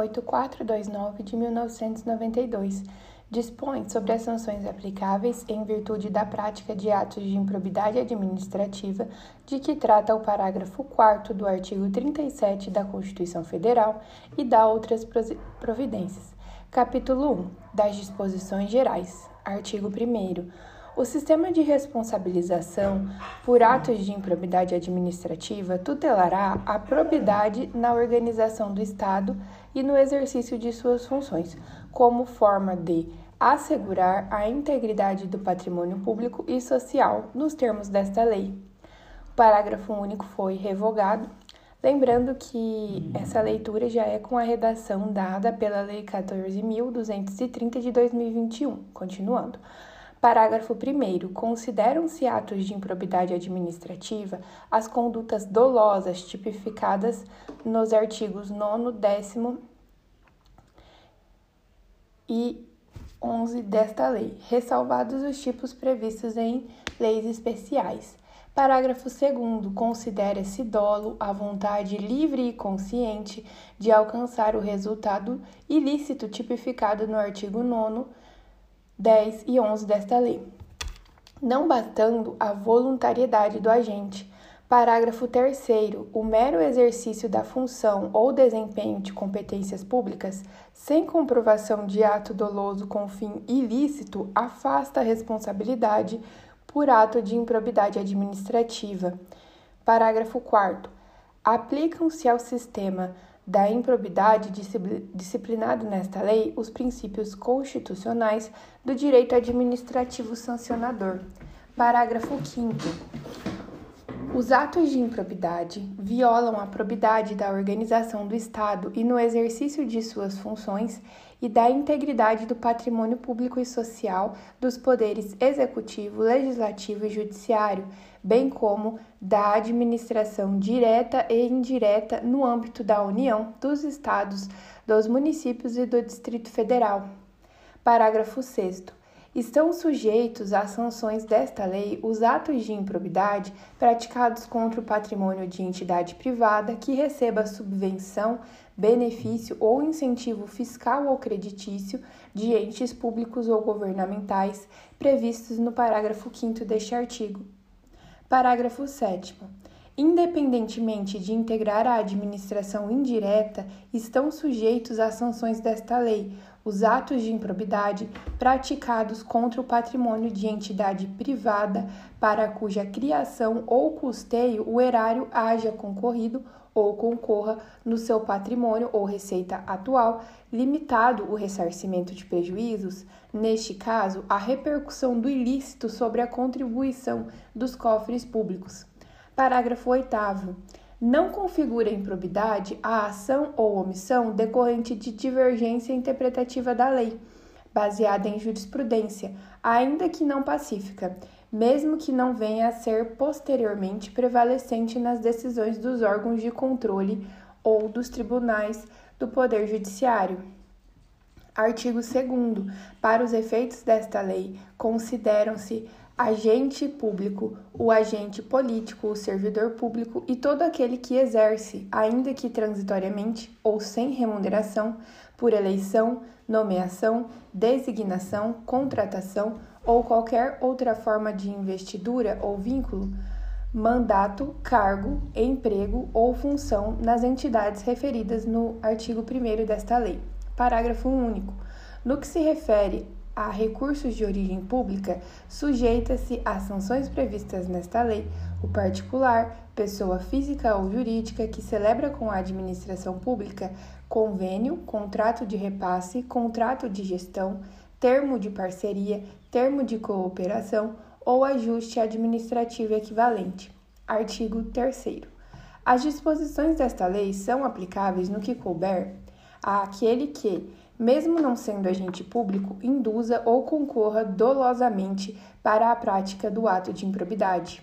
8429 de 1992 dispõe sobre as sanções aplicáveis em virtude da prática de atos de improbidade administrativa de que trata o parágrafo 4 do artigo 37 da Constituição Federal e dá outras providências. Capítulo 1 das Disposições Gerais. Artigo 1 o sistema de responsabilização por atos de improbidade administrativa tutelará a probidade na organização do Estado e no exercício de suas funções, como forma de assegurar a integridade do patrimônio público e social nos termos desta lei. O parágrafo único foi revogado, lembrando que essa leitura já é com a redação dada pela Lei 14.230 de 2021. Continuando. Parágrafo 1. Consideram-se atos de improbidade administrativa as condutas dolosas tipificadas nos artigos 9, 10 e 11 desta lei, ressalvados os tipos previstos em leis especiais. Parágrafo 2. Considera-se dolo a vontade livre e consciente de alcançar o resultado ilícito tipificado no artigo 9, 10 e 11 desta lei. Não bastando a voluntariedade do agente, Parágrafo 3. O mero exercício da função ou desempenho de competências públicas, sem comprovação de ato doloso com fim ilícito, afasta a responsabilidade por ato de improbidade administrativa. Parágrafo 4. Aplicam-se ao sistema da improbidade disciplinado nesta lei os princípios constitucionais do direito administrativo sancionador. Parágrafo 5. Os atos de improbidade violam a probidade da organização do Estado e no exercício de suas funções e da integridade do patrimônio público e social dos poderes executivo, legislativo e judiciário, bem como da administração direta e indireta no âmbito da União, dos Estados, dos municípios e do Distrito Federal. Parágrafo 6 estão sujeitos às sanções desta lei os atos de improbidade praticados contra o patrimônio de entidade privada que receba subvenção, benefício ou incentivo fiscal ou creditício de entes públicos ou governamentais previstos no parágrafo 5 deste artigo. Parágrafo 7. Independentemente de integrar a administração indireta, estão sujeitos às sanções desta lei os atos de improbidade praticados contra o patrimônio de entidade privada para cuja criação ou custeio o erário haja concorrido ou concorra no seu patrimônio ou receita atual, limitado o ressarcimento de prejuízos, neste caso, a repercussão do ilícito sobre a contribuição dos cofres públicos. Parágrafo 8 não configura improbidade a ação ou omissão decorrente de divergência interpretativa da lei, baseada em jurisprudência, ainda que não pacífica, mesmo que não venha a ser posteriormente prevalecente nas decisões dos órgãos de controle ou dos tribunais do Poder Judiciário. Artigo 2. Para os efeitos desta lei, consideram-se agente público, o agente político, o servidor público e todo aquele que exerce, ainda que transitoriamente ou sem remuneração, por eleição, nomeação, designação, contratação ou qualquer outra forma de investidura ou vínculo, mandato, cargo, emprego ou função nas entidades referidas no artigo 1 desta lei. Parágrafo único. No que se refere a recursos de origem pública, sujeita-se às sanções previstas nesta lei o particular, pessoa física ou jurídica que celebra com a administração pública convênio, contrato de repasse, contrato de gestão, termo de parceria, termo de cooperação ou ajuste administrativo equivalente. Artigo 3. As disposições desta lei são aplicáveis no que couber àquele que mesmo não sendo agente público, induza ou concorra dolosamente para a prática do ato de improbidade.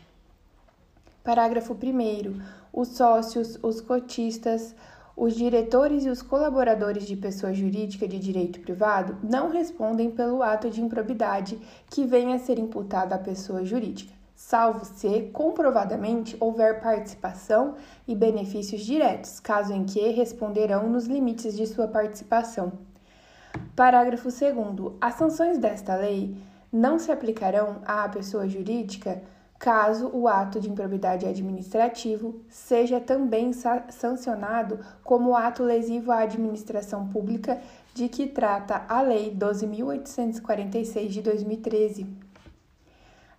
Parágrafo 1. Os sócios, os cotistas, os diretores e os colaboradores de pessoa jurídica de direito privado não respondem pelo ato de improbidade que venha a ser imputado à pessoa jurídica, salvo se comprovadamente houver participação e benefícios diretos, caso em que responderão nos limites de sua participação. Parágrafo 2. As sanções desta lei não se aplicarão à pessoa jurídica caso o ato de improbidade administrativo seja também sancionado como ato lesivo à administração pública de que trata a Lei 12.846 de 2013.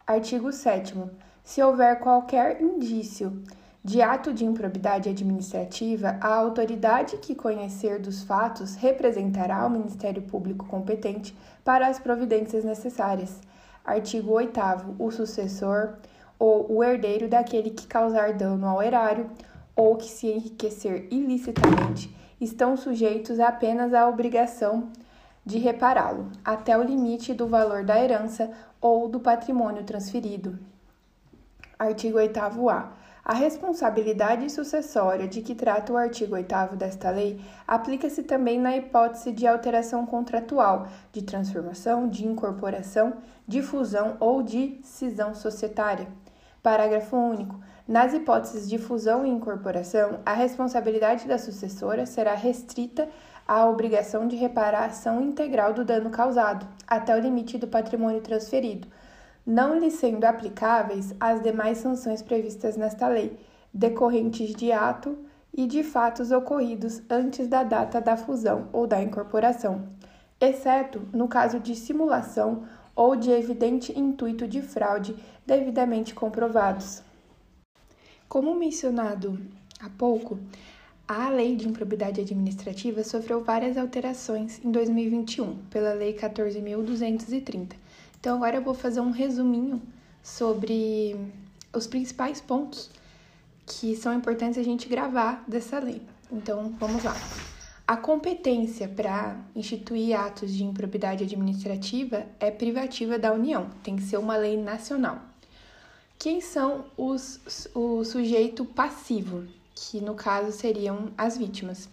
Artigo 7. Se houver qualquer indício de ato de improbidade administrativa, a autoridade que conhecer dos fatos representará o Ministério Público competente para as providências necessárias. Artigo 8. O sucessor ou o herdeiro daquele que causar dano ao erário ou que se enriquecer ilicitamente estão sujeitos apenas à obrigação de repará-lo, até o limite do valor da herança ou do patrimônio transferido. Artigo 8a. A responsabilidade sucessória de que trata o artigo 8 desta lei aplica-se também na hipótese de alteração contratual, de transformação, de incorporação, de fusão ou de cisão societária. Parágrafo único. Nas hipóteses de fusão e incorporação, a responsabilidade da sucessora será restrita à obrigação de reparação integral do dano causado, até o limite do patrimônio transferido, não lhe sendo aplicáveis as demais sanções previstas nesta lei, decorrentes de ato e de fatos ocorridos antes da data da fusão ou da incorporação, exceto no caso de simulação ou de evidente intuito de fraude devidamente comprovados. Como mencionado há pouco, a Lei de Improbidade Administrativa sofreu várias alterações em 2021 pela Lei 14.230. Então, agora eu vou fazer um resuminho sobre os principais pontos que são importantes a gente gravar dessa lei. Então, vamos lá. A competência para instituir atos de improbidade administrativa é privativa da União, tem que ser uma lei nacional. Quem são os, o sujeito passivo, que no caso seriam as vítimas?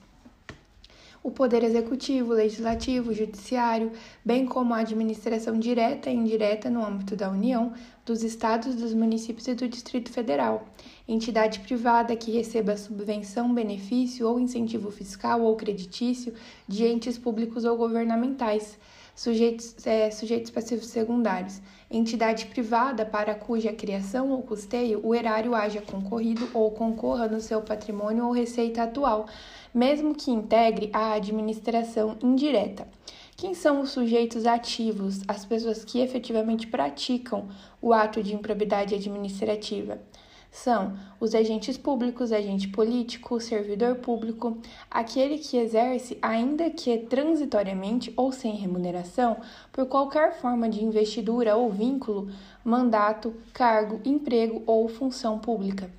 O Poder Executivo, Legislativo, Judiciário, bem como a administração direta e indireta no âmbito da União, dos Estados, dos municípios e do Distrito Federal, entidade privada que receba subvenção, benefício ou incentivo fiscal ou creditício de entes públicos ou governamentais, sujeitos, é, sujeitos passivos secundários, entidade privada para cuja criação ou custeio o erário haja concorrido ou concorra no seu patrimônio ou receita atual, mesmo que integre a administração indireta. Quem são os sujeitos ativos, as pessoas que efetivamente praticam o ato de improbidade administrativa? são os agentes públicos, agente político, servidor público, aquele que exerce, ainda que transitoriamente ou sem remuneração, por qualquer forma de investidura ou vínculo, mandato, cargo, emprego ou função pública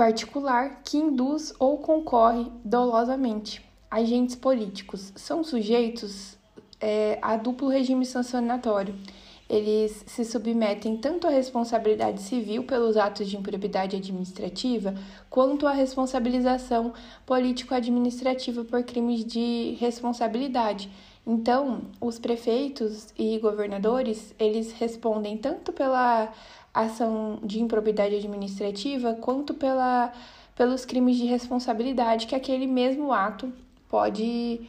particular que induz ou concorre dolosamente. Agentes políticos são sujeitos é, a duplo regime sancionatório eles se submetem tanto à responsabilidade civil pelos atos de improbidade administrativa, quanto à responsabilização político-administrativa por crimes de responsabilidade. Então, os prefeitos e governadores, eles respondem tanto pela ação de improbidade administrativa, quanto pela, pelos crimes de responsabilidade que aquele mesmo ato pode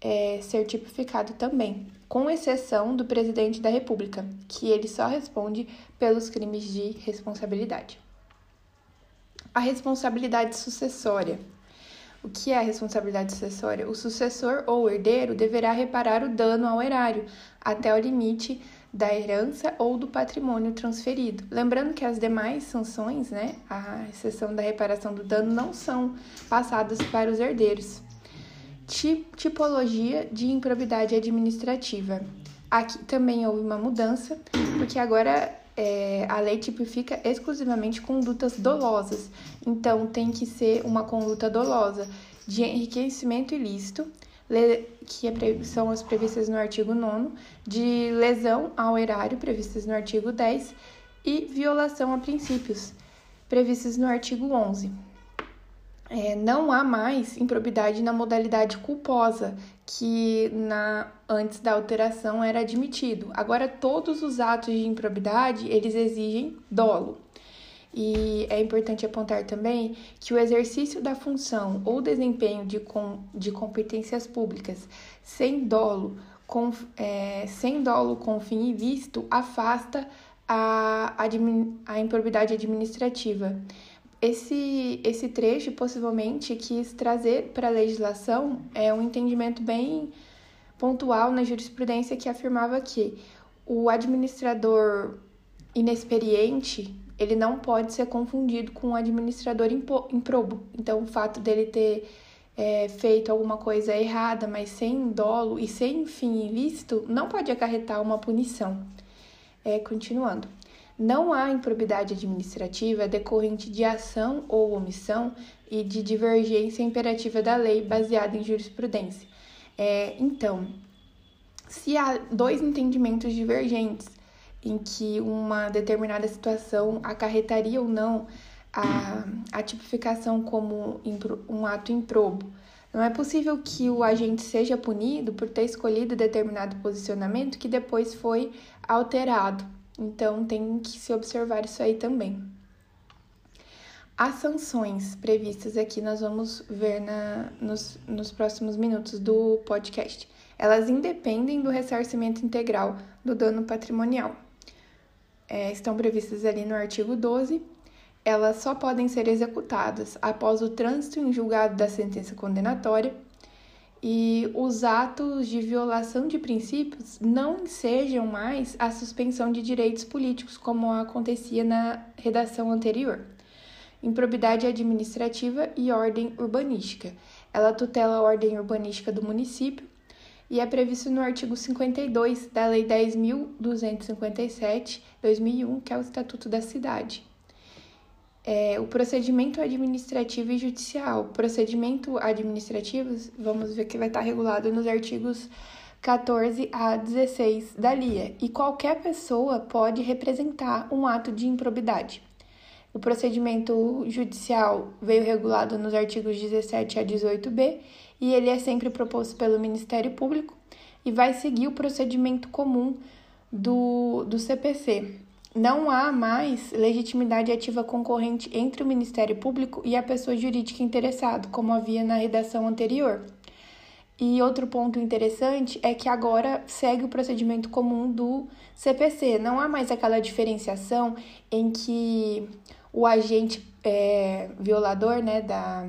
é, ser tipificado também com exceção do presidente da República, que ele só responde pelos crimes de responsabilidade. A responsabilidade sucessória. O que é a responsabilidade sucessória? O sucessor ou herdeiro deverá reparar o dano ao erário até o limite da herança ou do patrimônio transferido. Lembrando que as demais sanções, né, a exceção da reparação do dano, não são passadas para os herdeiros tipologia de improbidade administrativa. Aqui também houve uma mudança, porque agora é, a lei tipifica exclusivamente condutas dolosas. Então, tem que ser uma conduta dolosa de enriquecimento ilícito, que é, são as previstas no artigo 9, de lesão ao erário, previstas no artigo 10, e violação a princípios, previstas no artigo 11. é, não há mais improbidade na modalidade culposa, que na, antes da alteração era admitido. Agora, todos os atos de improbidade, eles exigem dolo. E é importante apontar também que o exercício da função ou desempenho de, com, de competências públicas sem dolo, com, é, sem dolo com fim ilícito, afasta a, a improbidade administrativa. Esse, esse trecho possivelmente quis trazer para a legislação é, um entendimento bem pontual na jurisprudência que afirmava que o administrador inexperiente ele não pode ser confundido com um administrador improbo. Então, o fato dele ter é, feito alguma coisa errada, mas sem dolo e sem fim ilícito, não pode acarretar uma punição. É, continuando. Não há improbidade administrativa decorrente de ação ou omissão e de divergência imperativa da lei baseada em jurisprudência. É, então, se há dois entendimentos divergentes em que uma determinada situação acarretaria ou não a, a tipificação como um ato improbo. Não é possível que o agente seja punido por ter escolhido determinado posicionamento que depois foi alterado. Então, tem que se observar isso aí também. As sanções previstas aqui nós vamos ver na, nos, nos próximos minutos do podcast. Elas independem do ressarcimento integral do dano patrimonial é, estão previstas ali no artigo 12, elas só podem ser executadas após o trânsito em julgado da sentença condenatória e os atos de violação de princípios não sejam mais a suspensão de direitos políticos, como acontecia na redação anterior. Improbidade administrativa e ordem urbanística. Ela tutela a ordem urbanística do município e é previsto no artigo 52 da Lei 10.257-2001, que é o Estatuto da Cidade. É, o procedimento administrativo e judicial. Procedimento administrativo, vamos ver que vai estar regulado nos artigos 14 a 16 da LIA, e qualquer pessoa pode representar um ato de improbidade. O procedimento judicial veio regulado nos artigos 17 a 18b e ele é sempre proposto pelo Ministério Público e vai seguir o procedimento comum do, do CPC. Não há mais legitimidade ativa concorrente entre o Ministério Público e a pessoa jurídica interessada, como havia na redação anterior. E outro ponto interessante é que agora segue o procedimento comum do CPC. Não há mais aquela diferenciação em que o agente é, violador né, da,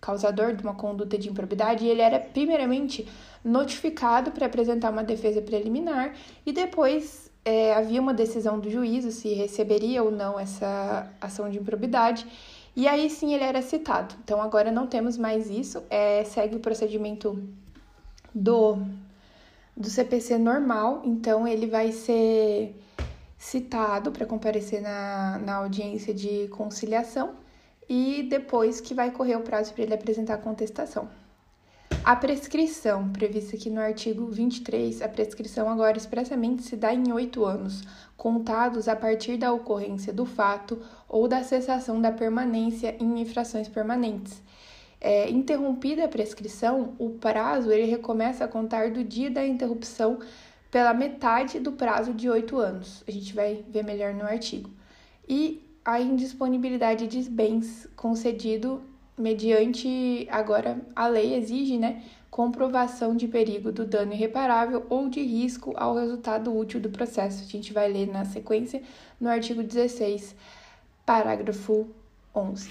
causador de uma conduta de improbidade, ele era primeiramente notificado para apresentar uma defesa preliminar e depois é, havia uma decisão do juízo se receberia ou não essa ação de improbidade e aí sim ele era citado. Então agora não temos mais isso, é, segue o procedimento do, do CPC normal, então ele vai ser citado para comparecer na, na audiência de conciliação e depois que vai correr o prazo para ele apresentar a contestação. A prescrição, prevista aqui no artigo 23, a prescrição agora expressamente se dá em oito anos, contados a partir da ocorrência do fato ou da cessação da permanência em infrações permanentes. É, interrompida a prescrição, o prazo ele recomeça a contar do dia da interrupção pela metade do prazo de oito anos. A gente vai ver melhor no artigo. E a indisponibilidade de bens concedido mediante agora a lei exige, né, comprovação de perigo do dano irreparável ou de risco ao resultado útil do processo. A gente vai ler na sequência no artigo 16, parágrafo 11.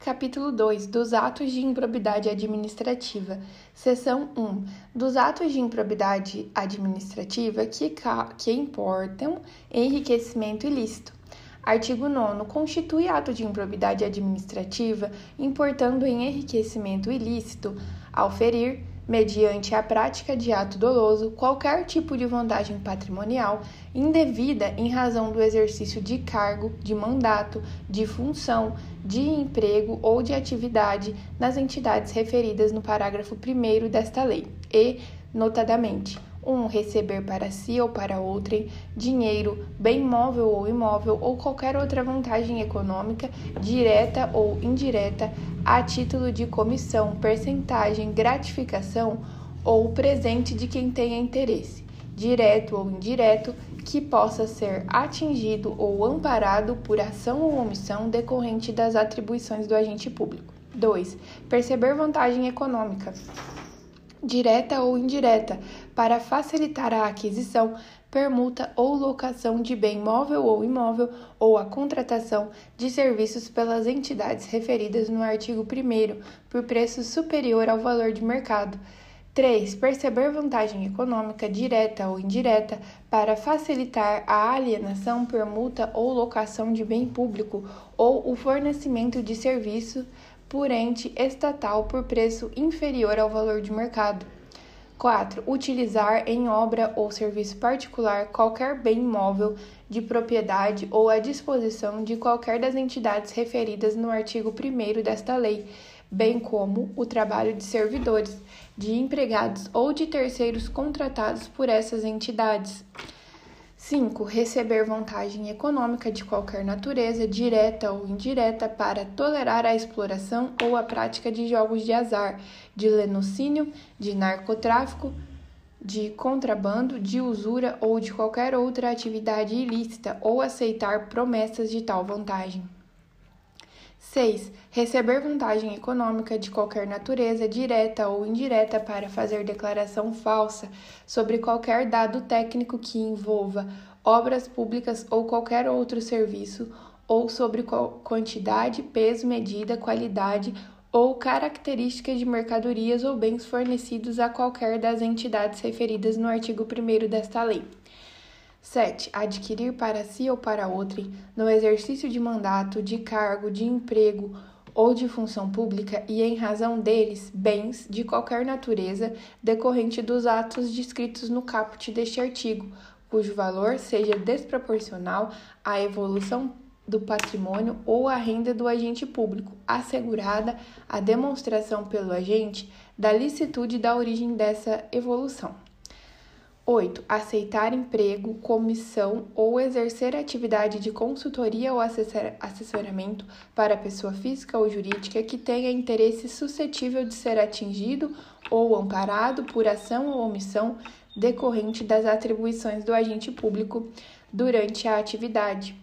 Capítulo 2 dos atos de improbidade administrativa. Seção 1 dos atos de improbidade administrativa que, que importam enriquecimento ilícito. Artigo 9. Constitui ato de improbidade administrativa, importando em enriquecimento ilícito, ao ferir, mediante a prática de ato doloso, qualquer tipo de vantagem patrimonial indevida em razão do exercício de cargo, de mandato, de função, de emprego ou de atividade nas entidades referidas no parágrafo 1 desta lei, e, notadamente, 1. Um, receber para si ou para outrem dinheiro, bem móvel ou imóvel ou qualquer outra vantagem econômica, direta ou indireta, a título de comissão, percentagem, gratificação ou presente de quem tenha interesse, direto ou indireto, que possa ser atingido ou amparado por ação ou omissão decorrente das atribuições do agente público. 2. Perceber vantagem econômica, direta ou indireta, para facilitar a aquisição, permuta ou locação de bem móvel ou imóvel ou a contratação de serviços pelas entidades referidas no artigo 1 por preço superior ao valor de mercado 3. Perceber vantagem econômica direta ou indireta para facilitar a alienação, permuta ou locação de bem público ou o fornecimento de serviço por ente estatal por preço inferior ao valor de mercado. 4. Utilizar em obra ou serviço particular qualquer bem imóvel de propriedade ou à disposição de qualquer das entidades referidas no artigo 1 desta lei, bem como o trabalho de servidores, de empregados ou de terceiros contratados por essas entidades. 5. Receber vantagem econômica de qualquer natureza, direta ou indireta, para tolerar a exploração ou a prática de jogos de azar, de lenocínio, de narcotráfico, de contrabando, de usura ou de qualquer outra atividade ilícita, ou aceitar promessas de tal vantagem. 6. Receber vantagem econômica de qualquer natureza, direta ou indireta, para fazer declaração falsa sobre qualquer dado técnico que envolva obras públicas ou qualquer outro serviço, ou sobre quantidade, peso, medida, qualidade ou características de mercadorias ou bens fornecidos a qualquer das entidades referidas no artigo 1 desta lei. 7. Adquirir para si ou para outrem, no exercício de mandato, de cargo, de emprego ou de função pública e em razão deles, bens de qualquer natureza decorrente dos atos descritos no caput deste artigo, cujo valor seja desproporcional à evolução do patrimônio ou à renda do agente público, assegurada a demonstração pelo agente da licitude da origem dessa evolução. 8. Aceitar emprego, comissão ou exercer atividade de consultoria ou assessoramento para pessoa física ou jurídica que tenha interesse suscetível de ser atingido ou amparado por ação ou omissão decorrente das atribuições do agente público durante a atividade.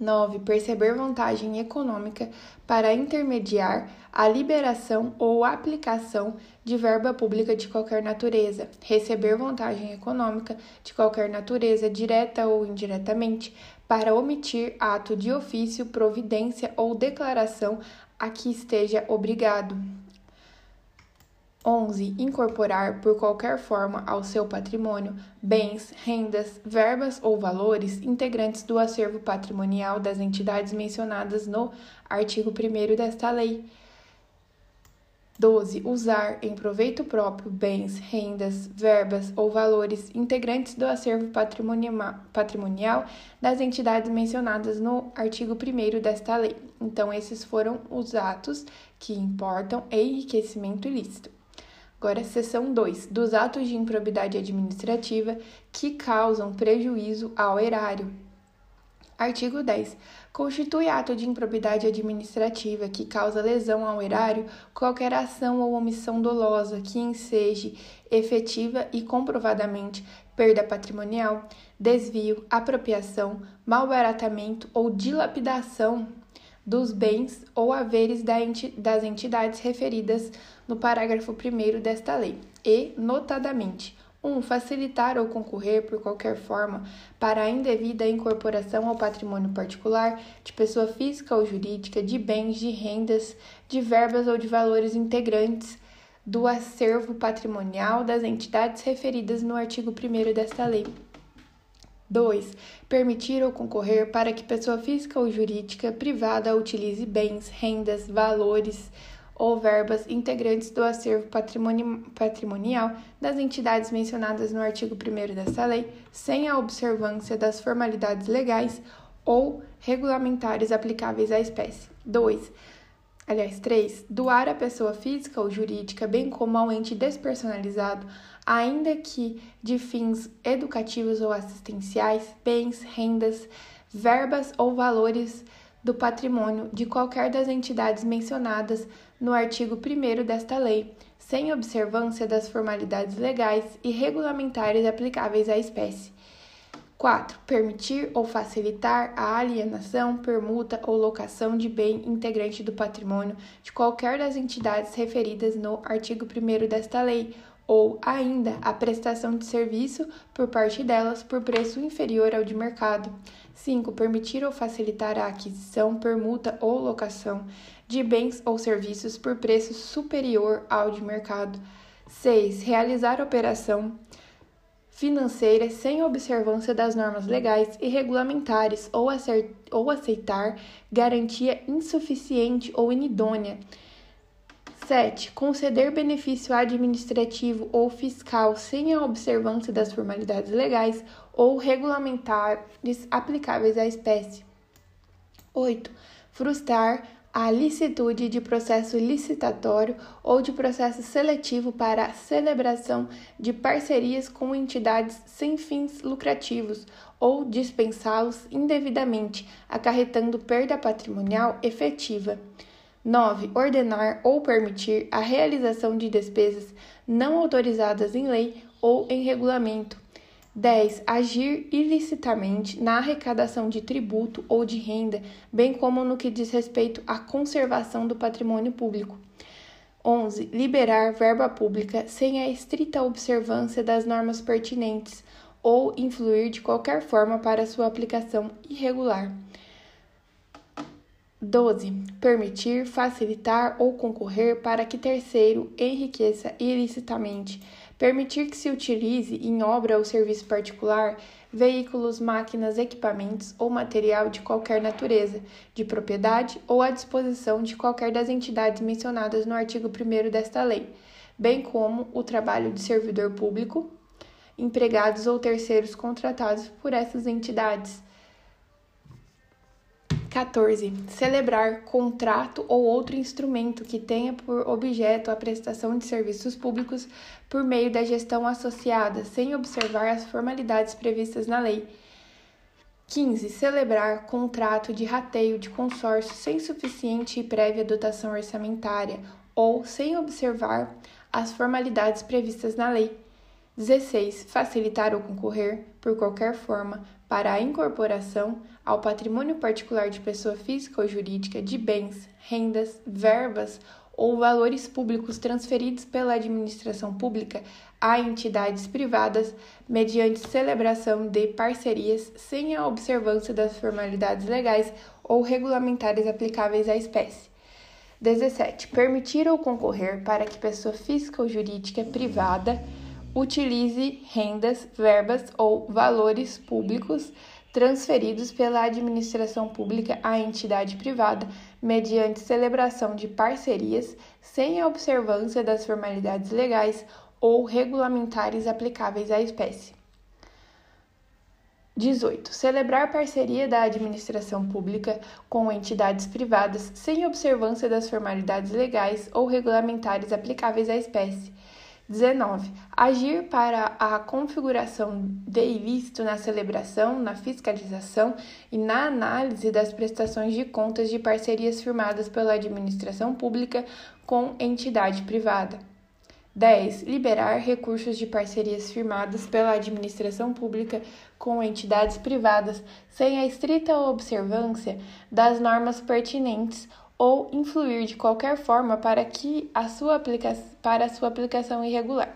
9. Perceber vantagem econômica para intermediar a liberação ou aplicação de verba pública de qualquer natureza. Receber vantagem econômica de qualquer natureza, direta ou indiretamente, para omitir ato de ofício, providência ou declaração a que esteja obrigado. 11. Incorporar por qualquer forma ao seu patrimônio bens, rendas, verbas ou valores integrantes do acervo patrimonial das entidades mencionadas no artigo 1 desta lei. 12. Usar em proveito próprio bens, rendas, verbas ou valores integrantes do acervo patrimonial das entidades mencionadas no artigo 1 desta lei. Então, esses foram os atos que importam enriquecimento ilícito. Agora, seção 2. Dos atos de improbidade administrativa que causam prejuízo ao erário. Artigo 10. Constitui ato de improbidade administrativa que causa lesão ao erário qualquer ação ou omissão dolosa que enseje efetiva e comprovadamente perda patrimonial, desvio, apropriação, malbaratamento ou dilapidação dos bens ou haveres das entidades referidas no parágrafo 1 desta lei, e, notadamente, 1. Um, facilitar ou concorrer por qualquer forma para a indevida incorporação ao patrimônio particular de pessoa física ou jurídica de bens, de rendas, de verbas ou de valores integrantes do acervo patrimonial das entidades referidas no artigo 1 desta lei. 2. Permitir ou concorrer para que pessoa física ou jurídica privada utilize bens, rendas, valores ou verbas integrantes do acervo patrimoni patrimonial das entidades mencionadas no artigo 1 desta lei, sem a observância das formalidades legais ou regulamentares aplicáveis à espécie. 2 aliás, 3, doar à pessoa física ou jurídica, bem como ao ente despersonalizado, ainda que de fins educativos ou assistenciais, bens, rendas, verbas ou valores do patrimônio de qualquer das entidades mencionadas no artigo 1 desta lei, sem observância das formalidades legais e regulamentares aplicáveis à espécie. 4. Permitir ou facilitar a alienação, permuta ou locação de bem integrante do patrimônio de qualquer das entidades referidas no artigo 1 desta lei, ou ainda a prestação de serviço por parte delas por preço inferior ao de mercado. 5. Permitir ou facilitar a aquisição, permuta ou locação de bens ou serviços por preço superior ao de mercado. 6. Realizar operação financeira sem observância das normas legais e regulamentares ou, ou aceitar garantia insuficiente ou inidônea. 7. Conceder benefício administrativo ou fiscal sem a observância das formalidades legais ou regulamentares aplicáveis à espécie. 8. Frustrar a licitude de processo licitatório ou de processo seletivo para a celebração de parcerias com entidades sem fins lucrativos ou dispensá-los indevidamente, acarretando perda patrimonial efetiva. 9. Ordenar ou permitir a realização de despesas não autorizadas em lei ou em regulamento 10. Agir ilicitamente na arrecadação de tributo ou de renda, bem como no que diz respeito à conservação do patrimônio público. 11. Liberar verba pública sem a estrita observância das normas pertinentes ou influir de qualquer forma para sua aplicação irregular. 12. Permitir, facilitar ou concorrer para que terceiro enriqueça ilicitamente Permitir que se utilize em obra ou serviço particular veículos, máquinas, equipamentos ou material de qualquer natureza, de propriedade ou à disposição de qualquer das entidades mencionadas no artigo 1 desta lei, bem como o trabalho de servidor público, empregados ou terceiros contratados por essas entidades 14. Celebrar contrato ou outro instrumento que tenha por objeto a prestação de serviços públicos por meio da gestão associada, sem observar as formalidades previstas na lei. 15. Celebrar contrato de rateio de consórcio sem suficiente e prévia dotação orçamentária ou sem observar as formalidades previstas na lei. 16. Facilitar ou concorrer, por qualquer forma, para a incorporação ao patrimônio particular de pessoa física ou jurídica de bens, rendas, verbas ou valores públicos transferidos pela administração pública a entidades privadas mediante celebração de parcerias sem a observância das formalidades legais ou regulamentares aplicáveis à espécie. 17. Permitir ou concorrer para que pessoa física ou jurídica privada utilize rendas, verbas ou valores públicos transferidos pela administração pública à entidade privada mediante celebração de parcerias sem a observância das formalidades legais ou regulamentares aplicáveis à espécie. 18. Celebrar parceria da administração pública com entidades privadas sem observância das formalidades legais ou regulamentares aplicáveis à espécie 19. Agir para a configuração de ilícito na celebração, na fiscalização e na análise das prestações de contas de parcerias firmadas pela administração pública com entidade privada. 10. Liberar recursos de parcerias firmadas pela administração pública com entidades privadas sem a estrita observância das normas pertinentes ou influir de qualquer forma para, que a sua aplica para a sua aplicação irregular.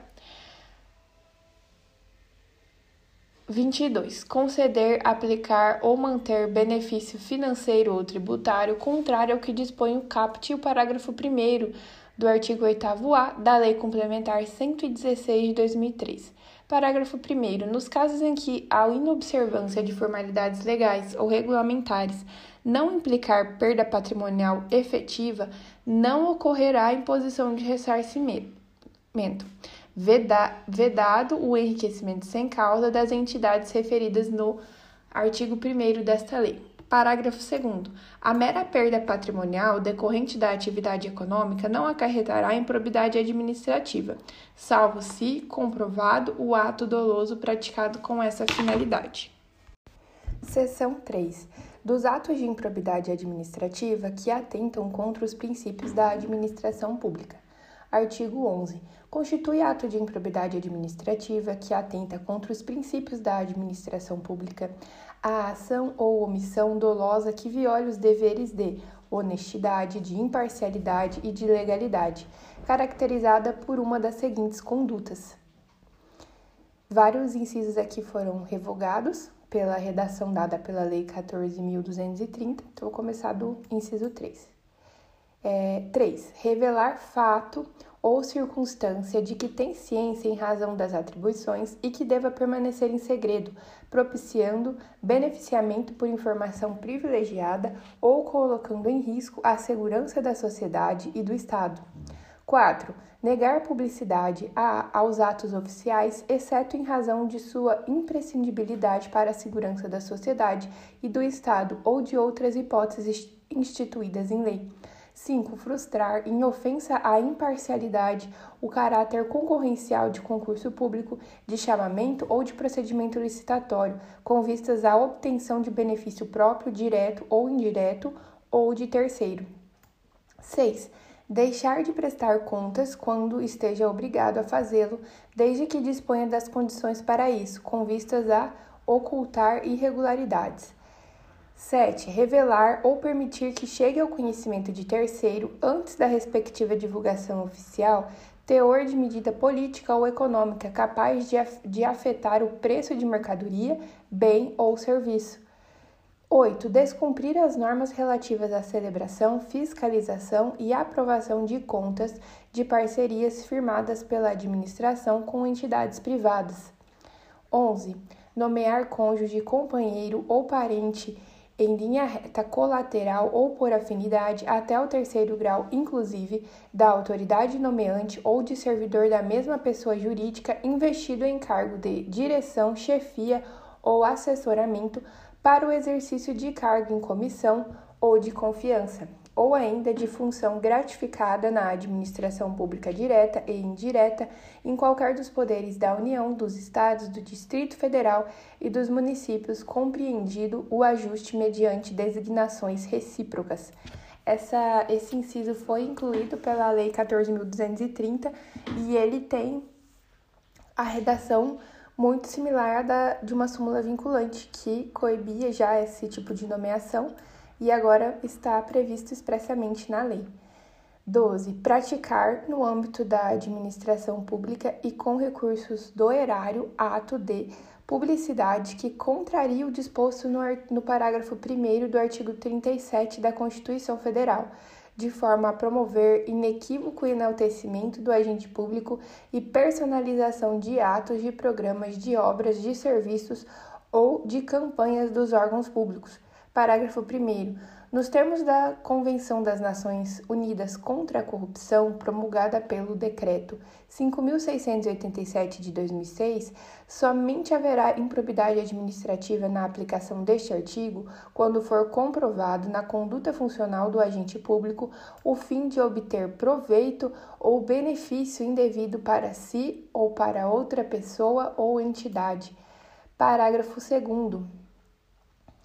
22. Conceder, aplicar ou manter benefício financeiro ou tributário contrário ao que dispõe o caput e o parágrafo 1 do artigo 8-A da Lei Complementar 116 de 2003. Parágrafo 1. Nos casos em que a inobservância de formalidades legais ou regulamentares não implicar perda patrimonial efetiva, não ocorrerá imposição de ressarcimento, vedado o enriquecimento sem causa das entidades referidas no artigo 1 desta lei. Parágrafo 2. A mera perda patrimonial decorrente da atividade econômica não acarretará improbidade administrativa, salvo se comprovado o ato doloso praticado com essa finalidade. Seção 3. Dos atos de improbidade administrativa que atentam contra os princípios da administração pública. Artigo 11. Constitui ato de improbidade administrativa que atenta contra os princípios da administração pública a ação ou omissão dolosa que viole os deveres de honestidade, de imparcialidade e de legalidade, caracterizada por uma das seguintes condutas. Vários incisos aqui foram revogados pela redação dada pela Lei 14.230, então vou começar do inciso 3. É, 3. Revelar fato ou circunstância de que tem ciência em razão das atribuições e que deva permanecer em segredo, propiciando beneficiamento por informação privilegiada ou colocando em risco a segurança da sociedade e do Estado. 4. Negar publicidade a, aos atos oficiais, exceto em razão de sua imprescindibilidade para a segurança da sociedade e do Estado ou de outras hipóteses instituídas em lei. 5. Frustrar, em ofensa à imparcialidade, o caráter concorrencial de concurso público, de chamamento ou de procedimento licitatório, com vistas à obtenção de benefício próprio, direto ou indireto, ou de terceiro. 6. Deixar de prestar contas quando esteja obrigado a fazê-lo, desde que disponha das condições para isso, com vistas a ocultar irregularidades. 7. Revelar ou permitir que chegue ao conhecimento de terceiro, antes da respectiva divulgação oficial, teor de medida política ou econômica capaz de, af de afetar o preço de mercadoria, bem ou serviço. 8. Descumprir as normas relativas à celebração, fiscalização e aprovação de contas de parcerias firmadas pela administração com entidades privadas. 11. Nomear cônjuge, companheiro ou parente em linha reta colateral ou por afinidade até o terceiro grau, inclusive, da autoridade nomeante ou de servidor da mesma pessoa jurídica investido em cargo de direção, chefia ou assessoramento para o exercício de cargo em comissão ou de confiança ou ainda de função gratificada na administração pública direta e indireta em qualquer dos poderes da União, dos Estados, do Distrito Federal e dos municípios, compreendido o ajuste mediante designações recíprocas. Essa, esse inciso foi incluído pela Lei 14.230 e ele tem a redação muito similar à da, de uma súmula vinculante que coibia já esse tipo de nomeação e agora está previsto expressamente na lei. 12. Praticar, no âmbito da administração pública e com recursos do erário, ato de publicidade que contraria o disposto no, no parágrafo 1 do artigo 37 da Constituição Federal, de forma a promover inequívoco enaltecimento do agente público e personalização de atos, de programas, de obras, de serviços ou de campanhas dos órgãos públicos Parágrafo 1. Nos termos da Convenção das Nações Unidas contra a Corrupção, promulgada pelo Decreto 5.687 de 2006, somente haverá improbidade administrativa na aplicação deste artigo quando for comprovado na conduta funcional do agente público o fim de obter proveito ou benefício indevido para si ou para outra pessoa ou entidade. Parágrafo 2.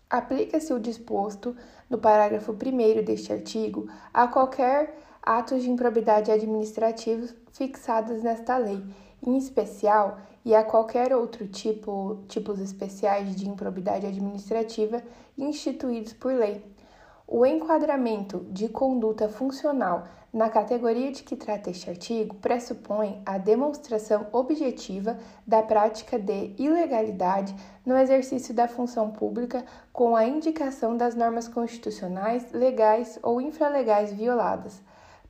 Aplica-se o disposto no parágrafo 1 deste artigo a qualquer atos de improbidade administrativos fixados nesta lei, em especial, e a qualquer outro tipo, tipos especiais de improbidade administrativa instituídos por lei. O enquadramento de conduta funcional na categoria de que trata este artigo pressupõe a demonstração objetiva da prática de ilegalidade no exercício da função pública com a indicação das normas constitucionais, legais ou infralegais violadas.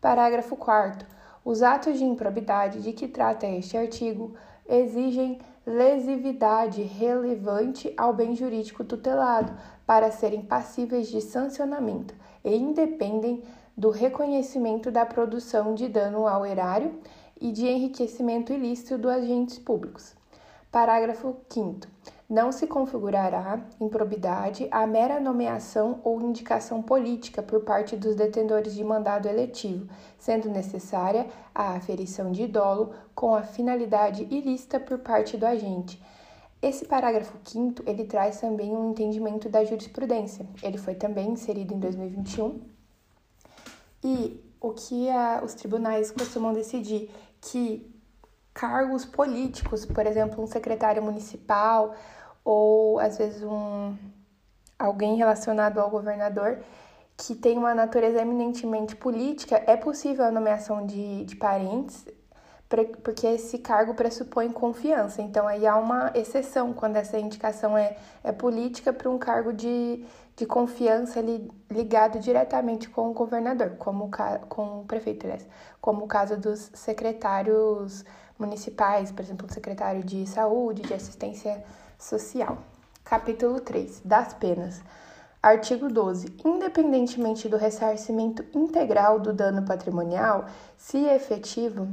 Parágrafo 4. Os atos de improbidade de que trata este artigo exigem lesividade relevante ao bem jurídico tutelado para serem passíveis de sancionamento e independem do reconhecimento da produção de dano ao erário e de enriquecimento ilícito dos agentes públicos. Parágrafo 5 não se configurará improbidade a mera nomeação ou indicação política por parte dos detentores de mandado eletivo, sendo necessária a aferição de dolo com a finalidade ilícita por parte do agente. Esse parágrafo 5 ele traz também um entendimento da jurisprudência. Ele foi também inserido em 2021. E o que a, os tribunais costumam decidir? Que cargos políticos, por exemplo, um secretário municipal ou às vezes um alguém relacionado ao governador que tem uma natureza eminentemente política, é possível a nomeação de, de parentes, porque esse cargo pressupõe confiança. Então, aí há uma exceção quando essa indicação é, é política para um cargo de, de confiança li, ligado diretamente com o governador, como com o prefeito, como o caso dos secretários municipais, por exemplo, o secretário de saúde, de assistência social. Capítulo 3 das penas. Artigo 12. Independentemente do ressarcimento integral do dano patrimonial, se efetivo,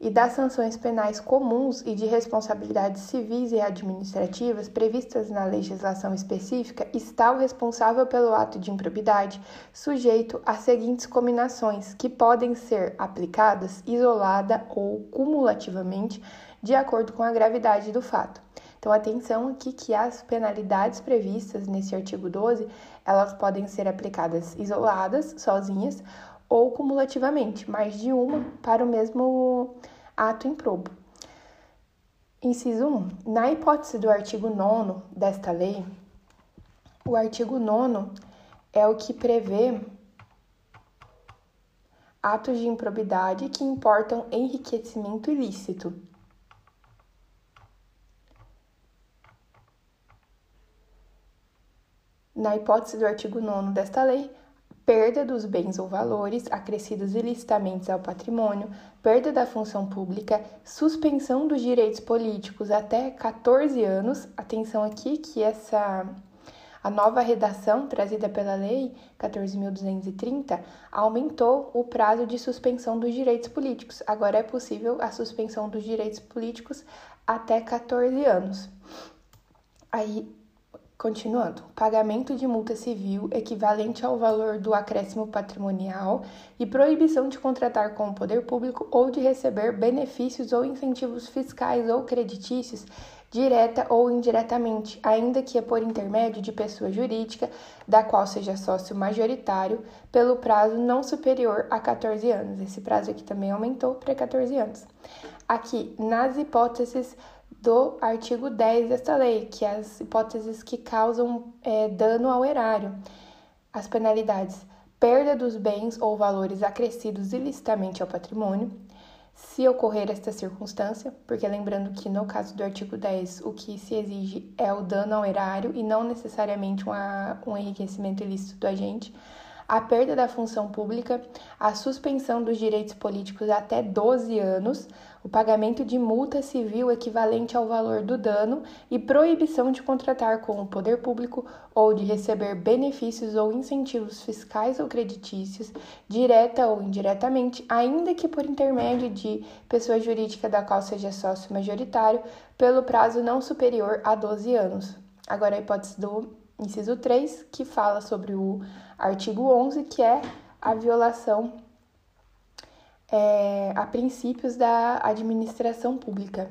e das sanções penais comuns e de responsabilidades civis e administrativas previstas na legislação específica, está o responsável pelo ato de improbidade sujeito às seguintes combinações, que podem ser aplicadas isolada ou cumulativamente, de acordo com a gravidade do fato. Então, atenção aqui que as penalidades previstas nesse artigo 12, elas podem ser aplicadas isoladas, sozinhas, ou cumulativamente, mais de uma para o mesmo ato improbo. Inciso 1. Na hipótese do artigo 9 desta lei, o artigo 9 é o que prevê atos de improbidade que importam enriquecimento ilícito, Na hipótese do artigo 9 desta lei, perda dos bens ou valores acrescidos ilicitamente ao patrimônio, perda da função pública, suspensão dos direitos políticos até 14 anos. Atenção aqui que essa a nova redação trazida pela lei 14.230 aumentou o prazo de suspensão dos direitos políticos. Agora é possível a suspensão dos direitos políticos até 14 anos. Aí Continuando, pagamento de multa civil equivalente ao valor do acréscimo patrimonial e proibição de contratar com o poder público ou de receber benefícios ou incentivos fiscais ou creditícios direta ou indiretamente, ainda que é por intermédio de pessoa jurídica, da qual seja sócio majoritário, pelo prazo não superior a 14 anos. Esse prazo aqui também aumentou para 14 anos. Aqui, nas hipóteses do artigo 10 desta lei, que é as hipóteses que causam é, dano ao erário. As penalidades: perda dos bens ou valores acrescidos ilicitamente ao patrimônio, se ocorrer esta circunstância, porque lembrando que no caso do artigo 10, o que se exige é o dano ao erário e não necessariamente uma, um enriquecimento ilícito do agente a perda da função pública, a suspensão dos direitos políticos até 12 anos, o pagamento de multa civil equivalente ao valor do dano e proibição de contratar com o poder público ou de receber benefícios ou incentivos fiscais ou creditícios, direta ou indiretamente, ainda que por intermédio de pessoa jurídica da qual seja sócio majoritário, pelo prazo não superior a 12 anos. Agora a hipótese do inciso 3, que fala sobre o artigo 11, que é a violação é, a princípios da administração pública.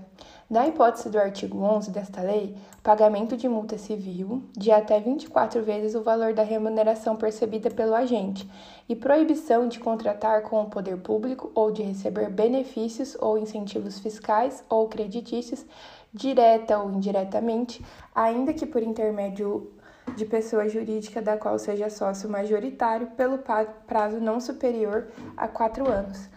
Na hipótese do artigo 11 desta lei, pagamento de multa civil de até 24 vezes o valor da remuneração percebida pelo agente e proibição de contratar com o poder público ou de receber benefícios ou incentivos fiscais ou creditícios, direta ou indiretamente, ainda que por intermédio de pessoa jurídica da qual seja sócio majoritário pelo prazo não superior a quatro anos.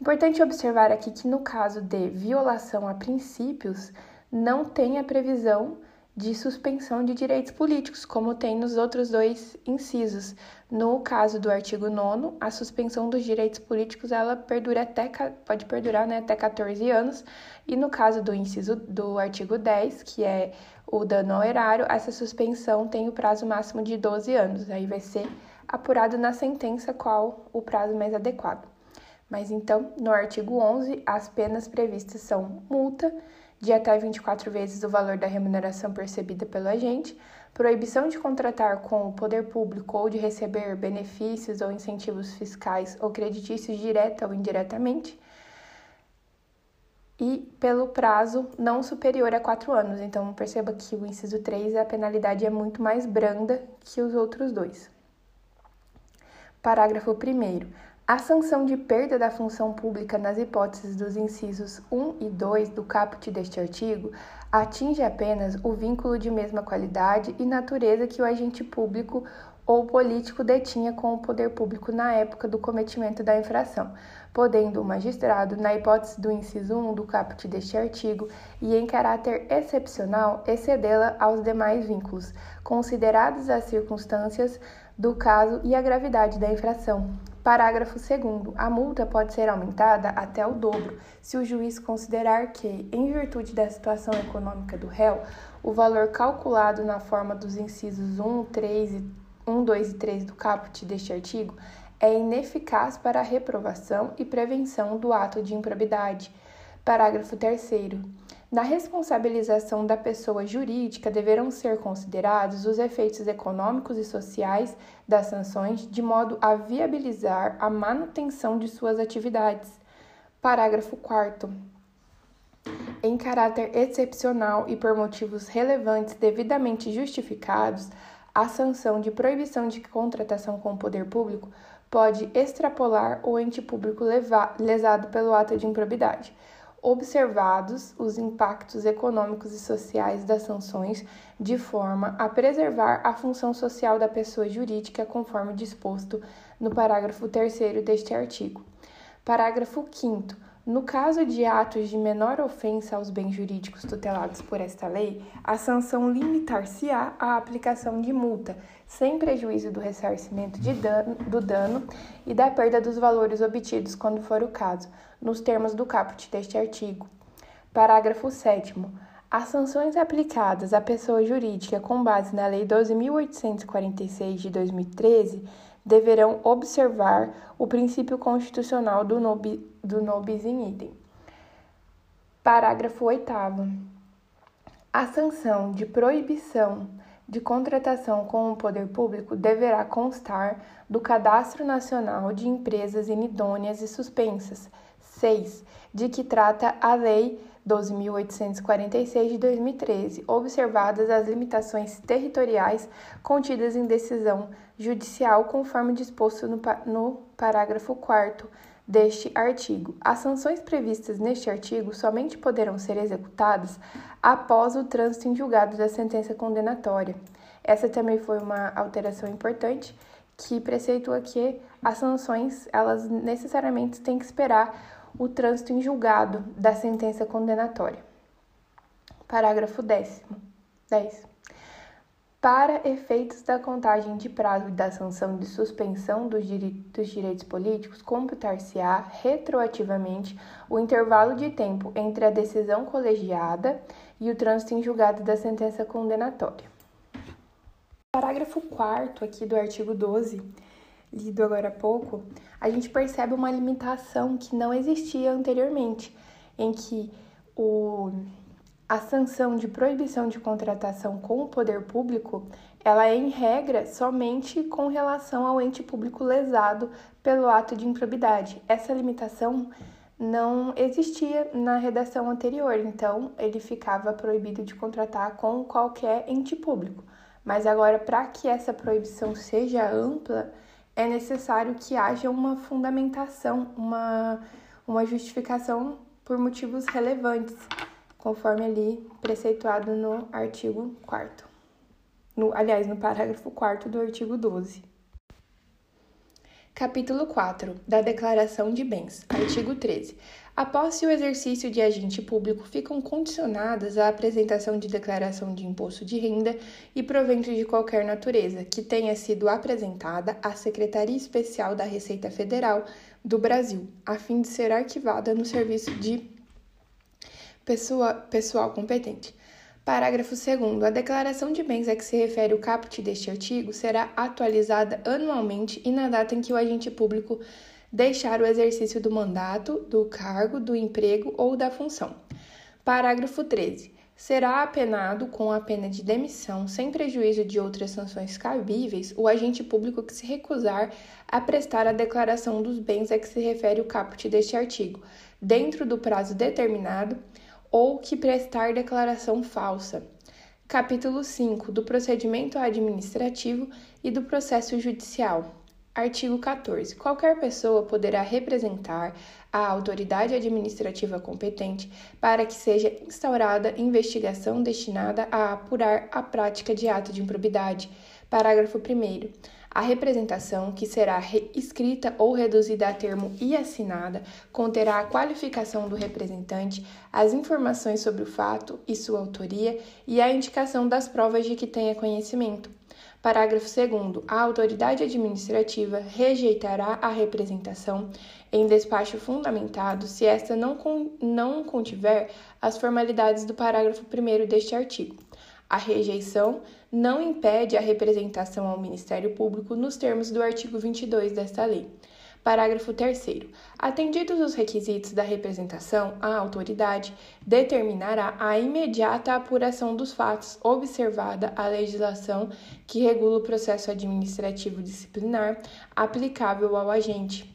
Importante observar aqui que no caso de violação a princípios, não tem a previsão de suspensão de direitos políticos, como tem nos outros dois incisos. No caso do artigo 9 a suspensão dos direitos políticos ela perdura até, pode perdurar né, até 14 anos, e no caso do inciso do artigo 10, que é o dano ao erário, essa suspensão tem o prazo máximo de 12 anos. Aí vai ser apurado na sentença qual o prazo mais adequado. Mas então, no artigo 11, as penas previstas são multa de até 24 vezes o valor da remuneração percebida pelo agente, proibição de contratar com o poder público ou de receber benefícios ou incentivos fiscais ou creditícios direta ou indiretamente, e pelo prazo não superior a quatro anos. Então, perceba que o inciso 3, a penalidade é muito mais branda que os outros dois. Parágrafo 1. A sanção de perda da função pública nas hipóteses dos incisos 1 e 2 do caput deste artigo atinge apenas o vínculo de mesma qualidade e natureza que o agente público ou político detinha com o poder público na época do cometimento da infração, podendo o magistrado, na hipótese do inciso 1 do caput deste artigo, e em caráter excepcional, excedê-la aos demais vínculos, consideradas as circunstâncias do caso e a gravidade da infração. Parágrafo 2. A multa pode ser aumentada até o dobro, se o juiz considerar que, em virtude da situação econômica do réu, o valor calculado na forma dos incisos 1, 3 e 1, 2 e 3 do caput deste artigo é ineficaz para a reprovação e prevenção do ato de improbidade. Parágrafo 3. Na responsabilização da pessoa jurídica deverão ser considerados os efeitos econômicos e sociais das sanções, de modo a viabilizar a manutenção de suas atividades. Parágrafo 4. Em caráter excepcional e por motivos relevantes devidamente justificados, a sanção de proibição de contratação com o poder público pode extrapolar o ente público lesado pelo ato de improbidade observados os impactos econômicos e sociais das sanções, de forma a preservar a função social da pessoa jurídica, conforme disposto no parágrafo 3 deste artigo. Parágrafo 5. No caso de atos de menor ofensa aos bens jurídicos tutelados por esta lei, a sanção limitar-se-á à aplicação de multa, sem prejuízo do ressarcimento dano, do dano e da perda dos valores obtidos, quando for o caso, nos termos do caput deste artigo. Parágrafo 7. As sanções aplicadas à pessoa jurídica com base na Lei 12.846 de 2013 deverão observar o princípio constitucional do, nobi, do nobis in idem. Parágrafo 8. A sanção de proibição de contratação com o poder público deverá constar do Cadastro Nacional de Empresas Inidôneas e Suspensas, 6, de que trata a Lei 12.846 de 2013, observadas as limitações territoriais contidas em decisão judicial, conforme disposto no, no parágrafo 4 deste artigo. As sanções previstas neste artigo somente poderão ser executadas após o trânsito em julgado da sentença condenatória. Essa também foi uma alteração importante que preceitua que as sanções, elas necessariamente têm que esperar o trânsito em julgado da sentença condenatória. Parágrafo 10. 10. Para efeitos da contagem de prazo da sanção de suspensão dos, dos direitos políticos, computar-se-á retroativamente o intervalo de tempo entre a decisão colegiada e o trânsito em julgado da sentença condenatória. Parágrafo 4 aqui do artigo 12 lido agora há pouco, a gente percebe uma limitação que não existia anteriormente, em que o, a sanção de proibição de contratação com o poder público ela é em regra somente com relação ao ente público lesado pelo ato de improbidade. Essa limitação não existia na redação anterior, então ele ficava proibido de contratar com qualquer ente público. Mas agora, para que essa proibição seja ampla, é necessário que haja uma fundamentação, uma, uma justificação por motivos relevantes, conforme ali preceituado no artigo 4 no, aliás, no parágrafo 4 do artigo 12. Capítulo 4 da Declaração de Bens, artigo 13. A posse e o exercício de agente público ficam condicionadas à apresentação de declaração de imposto de renda e provento de qualquer natureza que tenha sido apresentada à Secretaria Especial da Receita Federal do Brasil, a fim de ser arquivada no serviço de pessoa, pessoal competente. Parágrafo 2. A declaração de bens a que se refere o caput deste artigo será atualizada anualmente e na data em que o agente público deixar o exercício do mandato, do cargo, do emprego ou da função. Parágrafo 13. Será apenado com a pena de demissão, sem prejuízo de outras sanções cabíveis, o agente público que se recusar a prestar a declaração dos bens a que se refere o caput deste artigo, dentro do prazo determinado, ou que prestar declaração falsa. Capítulo 5 do Procedimento Administrativo e do Processo Judicial. Artigo 14. Qualquer pessoa poderá representar a autoridade administrativa competente para que seja instaurada investigação destinada a apurar a prática de ato de improbidade. Parágrafo 1. A representação, que será escrita ou reduzida a termo e assinada, conterá a qualificação do representante, as informações sobre o fato e sua autoria e a indicação das provas de que tenha conhecimento. Parágrafo 2. A autoridade administrativa rejeitará a representação em despacho fundamentado se esta não, con não contiver as formalidades do parágrafo 1 deste artigo. A rejeição não impede a representação ao Ministério Público nos termos do artigo 22 desta lei. Parágrafo 3. Atendidos os requisitos da representação, a autoridade determinará a imediata apuração dos fatos, observada a legislação que regula o processo administrativo disciplinar aplicável ao agente.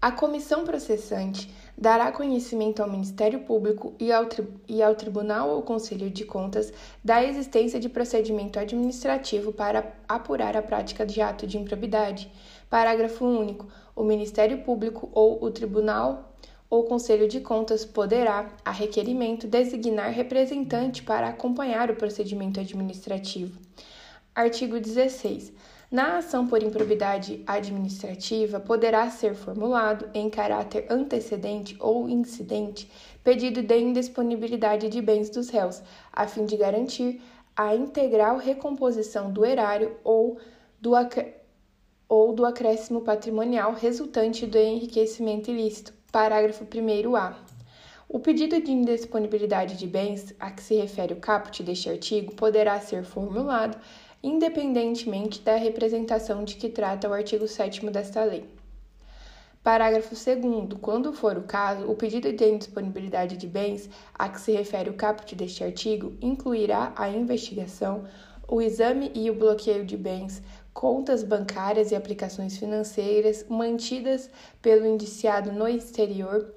A comissão processante dará conhecimento ao Ministério Público e ao, e ao Tribunal ou Conselho de Contas da existência de procedimento administrativo para apurar a prática de ato de improbidade Parágrafo único. O Ministério Público ou o Tribunal ou Conselho de Contas poderá, a requerimento, designar representante para acompanhar o procedimento administrativo. Artigo 16. Na ação por improbidade administrativa, poderá ser formulado, em caráter antecedente ou incidente, pedido de indisponibilidade de bens dos réus, a fim de garantir a integral recomposição do erário ou do ou do acréscimo patrimonial resultante do enriquecimento ilícito. Parágrafo 1a. O pedido de indisponibilidade de bens a que se refere o caput deste artigo poderá ser formulado independentemente da representação de que trata o artigo 7 desta lei. Parágrafo 2. Quando for o caso, o pedido de indisponibilidade de bens a que se refere o caput deste artigo incluirá a investigação, o exame e o bloqueio de bens, contas bancárias e aplicações financeiras mantidas pelo indiciado no exterior,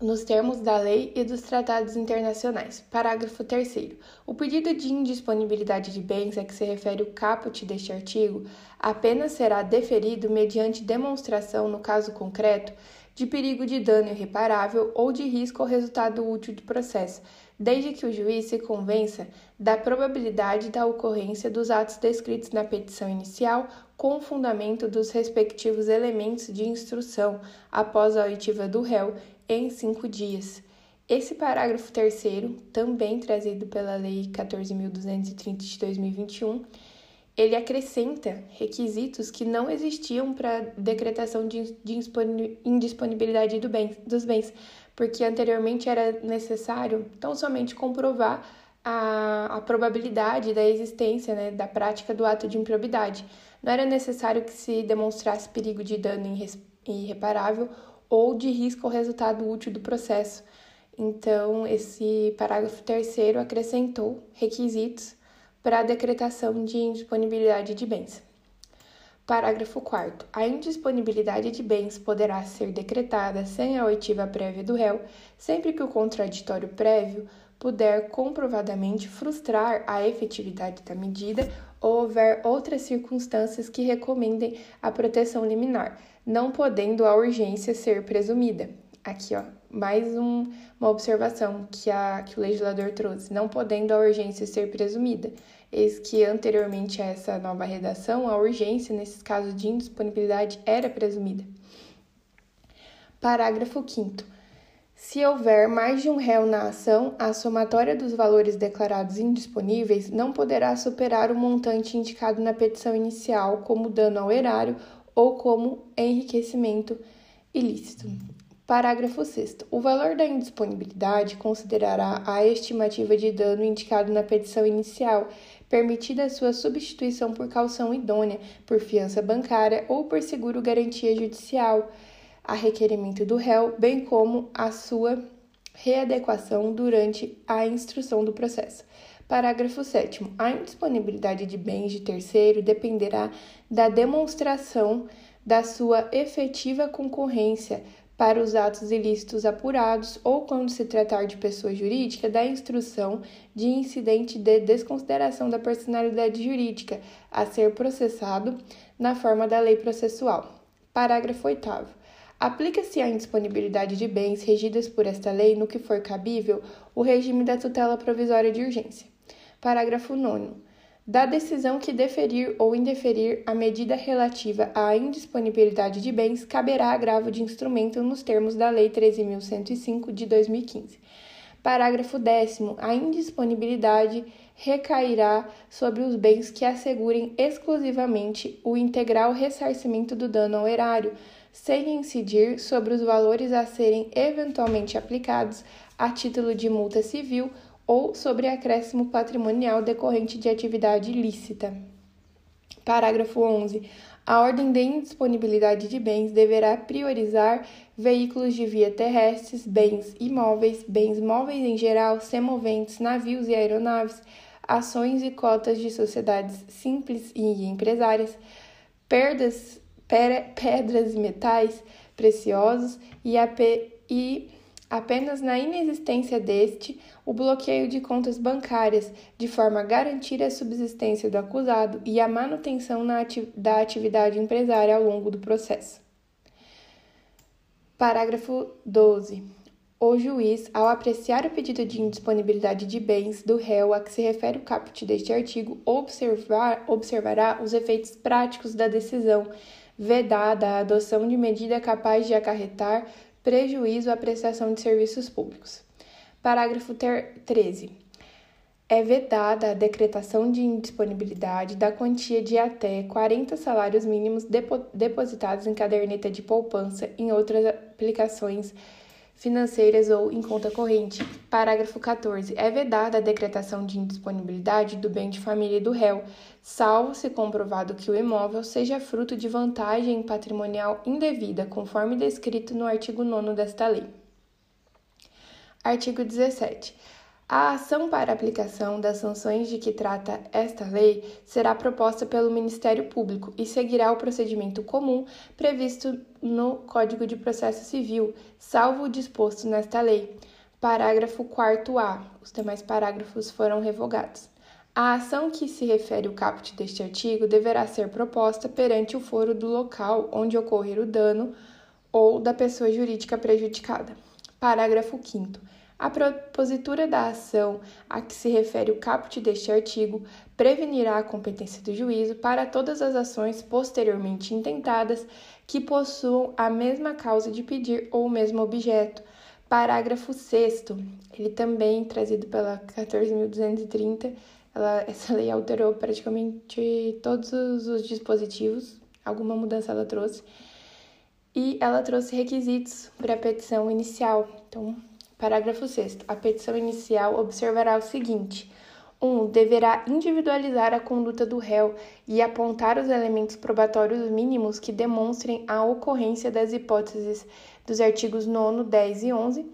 nos termos da lei e dos tratados internacionais. Parágrafo 3. O pedido de indisponibilidade de bens a que se refere o caput deste artigo apenas será deferido mediante demonstração, no caso concreto, de perigo de dano irreparável ou de risco ao resultado útil do processo, desde que o juiz se convença da probabilidade da ocorrência dos atos descritos na petição inicial com fundamento dos respectivos elementos de instrução após a oitiva do réu em cinco dias. Esse parágrafo terceiro, também trazido pela Lei 14.230 de 2021, ele acrescenta requisitos que não existiam para decretação de indisponibilidade do dos bens, porque anteriormente era necessário tão somente comprovar a, a probabilidade da existência né, da prática do ato de improbidade. Não era necessário que se demonstrasse perigo de dano irreparável ou de risco ao resultado útil do processo. Então, esse parágrafo terceiro acrescentou requisitos para a decretação de indisponibilidade de bens. Parágrafo 4. A indisponibilidade de bens poderá ser decretada sem a oitiva prévia do réu, sempre que o contraditório prévio puder comprovadamente frustrar a efetividade da medida ou houver outras circunstâncias que recomendem a proteção liminar, não podendo a urgência ser presumida. Aqui, ó, mais um, uma observação que, a, que o legislador trouxe, não podendo a urgência ser presumida. Eis que anteriormente a essa nova redação, a urgência, nesses casos de indisponibilidade, era presumida. Parágrafo 5. Se houver mais de um réu na ação, a somatória dos valores declarados indisponíveis não poderá superar o montante indicado na petição inicial como dano ao erário ou como enriquecimento ilícito. Parágrafo 6. O valor da indisponibilidade considerará a estimativa de dano indicado na petição inicial, permitida a sua substituição por calção idônea, por fiança bancária ou por seguro garantia judicial, a requerimento do réu, bem como a sua readequação durante a instrução do processo. Parágrafo 7. A indisponibilidade de bens de terceiro dependerá da demonstração da sua efetiva concorrência para os atos ilícitos apurados ou, quando se tratar de pessoa jurídica, da instrução de incidente de desconsideração da personalidade jurídica a ser processado na forma da lei processual. Parágrafo 8. Aplica-se à indisponibilidade de bens regidas por esta lei no que for cabível o regime da tutela provisória de urgência. Parágrafo 9. Da decisão que deferir ou indeferir a medida relativa à indisponibilidade de bens, caberá agravo de instrumento nos termos da Lei 13.105 de 2015. Parágrafo 10. A indisponibilidade recairá sobre os bens que assegurem exclusivamente o integral ressarcimento do dano ao erário, sem incidir sobre os valores a serem eventualmente aplicados a título de multa civil ou sobre acréscimo patrimonial decorrente de atividade ilícita. Parágrafo 11. A ordem de indisponibilidade de bens deverá priorizar veículos de via terrestres, bens imóveis, bens móveis em geral, semoventes, navios e aeronaves, ações e cotas de sociedades simples e empresárias, perdas, pedras e metais preciosos e, e apenas na inexistência deste o bloqueio de contas bancárias, de forma a garantir a subsistência do acusado e a manutenção ati da atividade empresária ao longo do processo. Parágrafo 12. O juiz, ao apreciar o pedido de indisponibilidade de bens do réu a que se refere o caput deste artigo, observar, observará os efeitos práticos da decisão, vedada a adoção de medida capaz de acarretar prejuízo à prestação de serviços públicos. Parágrafo 13. É vedada a decretação de indisponibilidade da quantia de até 40 salários mínimos depositados em caderneta de poupança em outras aplicações financeiras ou em conta corrente. Parágrafo 14. É vedada a decretação de indisponibilidade do bem de família do réu, salvo se comprovado que o imóvel seja fruto de vantagem patrimonial indevida, conforme descrito no artigo 9 desta lei. Artigo 17. A ação para aplicação das sanções de que trata esta lei será proposta pelo Ministério Público e seguirá o procedimento comum previsto no Código de Processo Civil, salvo o disposto nesta lei. Parágrafo 4A. Os demais parágrafos foram revogados. A ação que se refere o caput deste artigo deverá ser proposta perante o foro do local onde ocorrer o dano ou da pessoa jurídica prejudicada. Parágrafo 5. A propositura da ação a que se refere o caput deste artigo prevenirá a competência do juízo para todas as ações posteriormente intentadas que possuam a mesma causa de pedir ou o mesmo objeto. Parágrafo 6. Ele também trazido pela 14.230. Ela, essa lei alterou praticamente todos os dispositivos, alguma mudança ela trouxe e ela trouxe requisitos para a petição inicial. Então, parágrafo 6. A petição inicial observará o seguinte: 1. Um, deverá individualizar a conduta do réu e apontar os elementos probatórios mínimos que demonstrem a ocorrência das hipóteses dos artigos 9, 10 e 11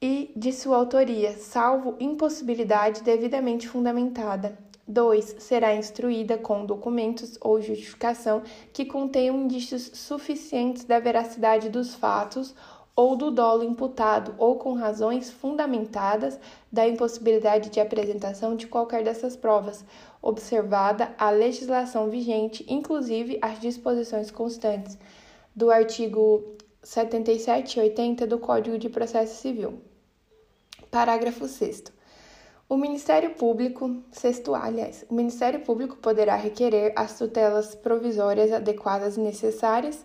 e de sua autoria, salvo impossibilidade devidamente fundamentada. 2. Será instruída com documentos ou justificação que contenham indícios suficientes da veracidade dos fatos ou do dolo imputado, ou com razões fundamentadas da impossibilidade de apresentação de qualquer dessas provas, observada a legislação vigente, inclusive as disposições constantes do artigo 77 e 80 do Código de Processo Civil. Parágrafo 6. O Ministério Público, sexto aliás, o Ministério Público poderá requerer as tutelas provisórias adequadas e necessárias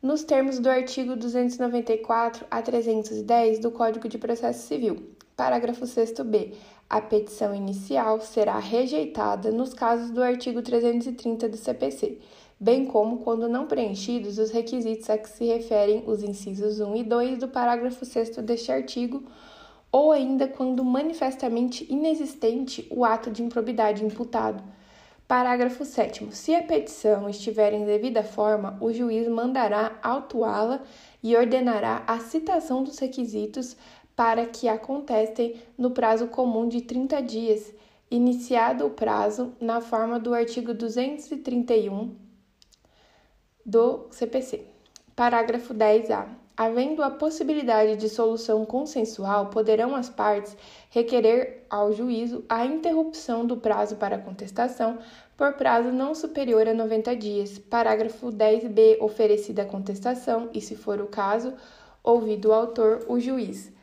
nos termos do artigo 294 a 310 do Código de Processo Civil. Parágrafo 6b. A petição inicial será rejeitada nos casos do artigo 330 do CPC, bem como quando não preenchidos os requisitos a que se referem os incisos 1 e 2 do parágrafo 6 deste artigo ou ainda quando manifestamente inexistente o ato de improbidade imputado. Parágrafo 7. Se a petição estiver em devida forma, o juiz mandará autuá-la e ordenará a citação dos requisitos para que a contestem no prazo comum de 30 dias, iniciado o prazo na forma do artigo 231 do CPC. Parágrafo 10A. Havendo a possibilidade de solução consensual, poderão as partes requerer ao juízo a interrupção do prazo para contestação por prazo não superior a 90 dias. Parágrafo 10b. Oferecida a contestação, e se for o caso, ouvido o autor, o juiz.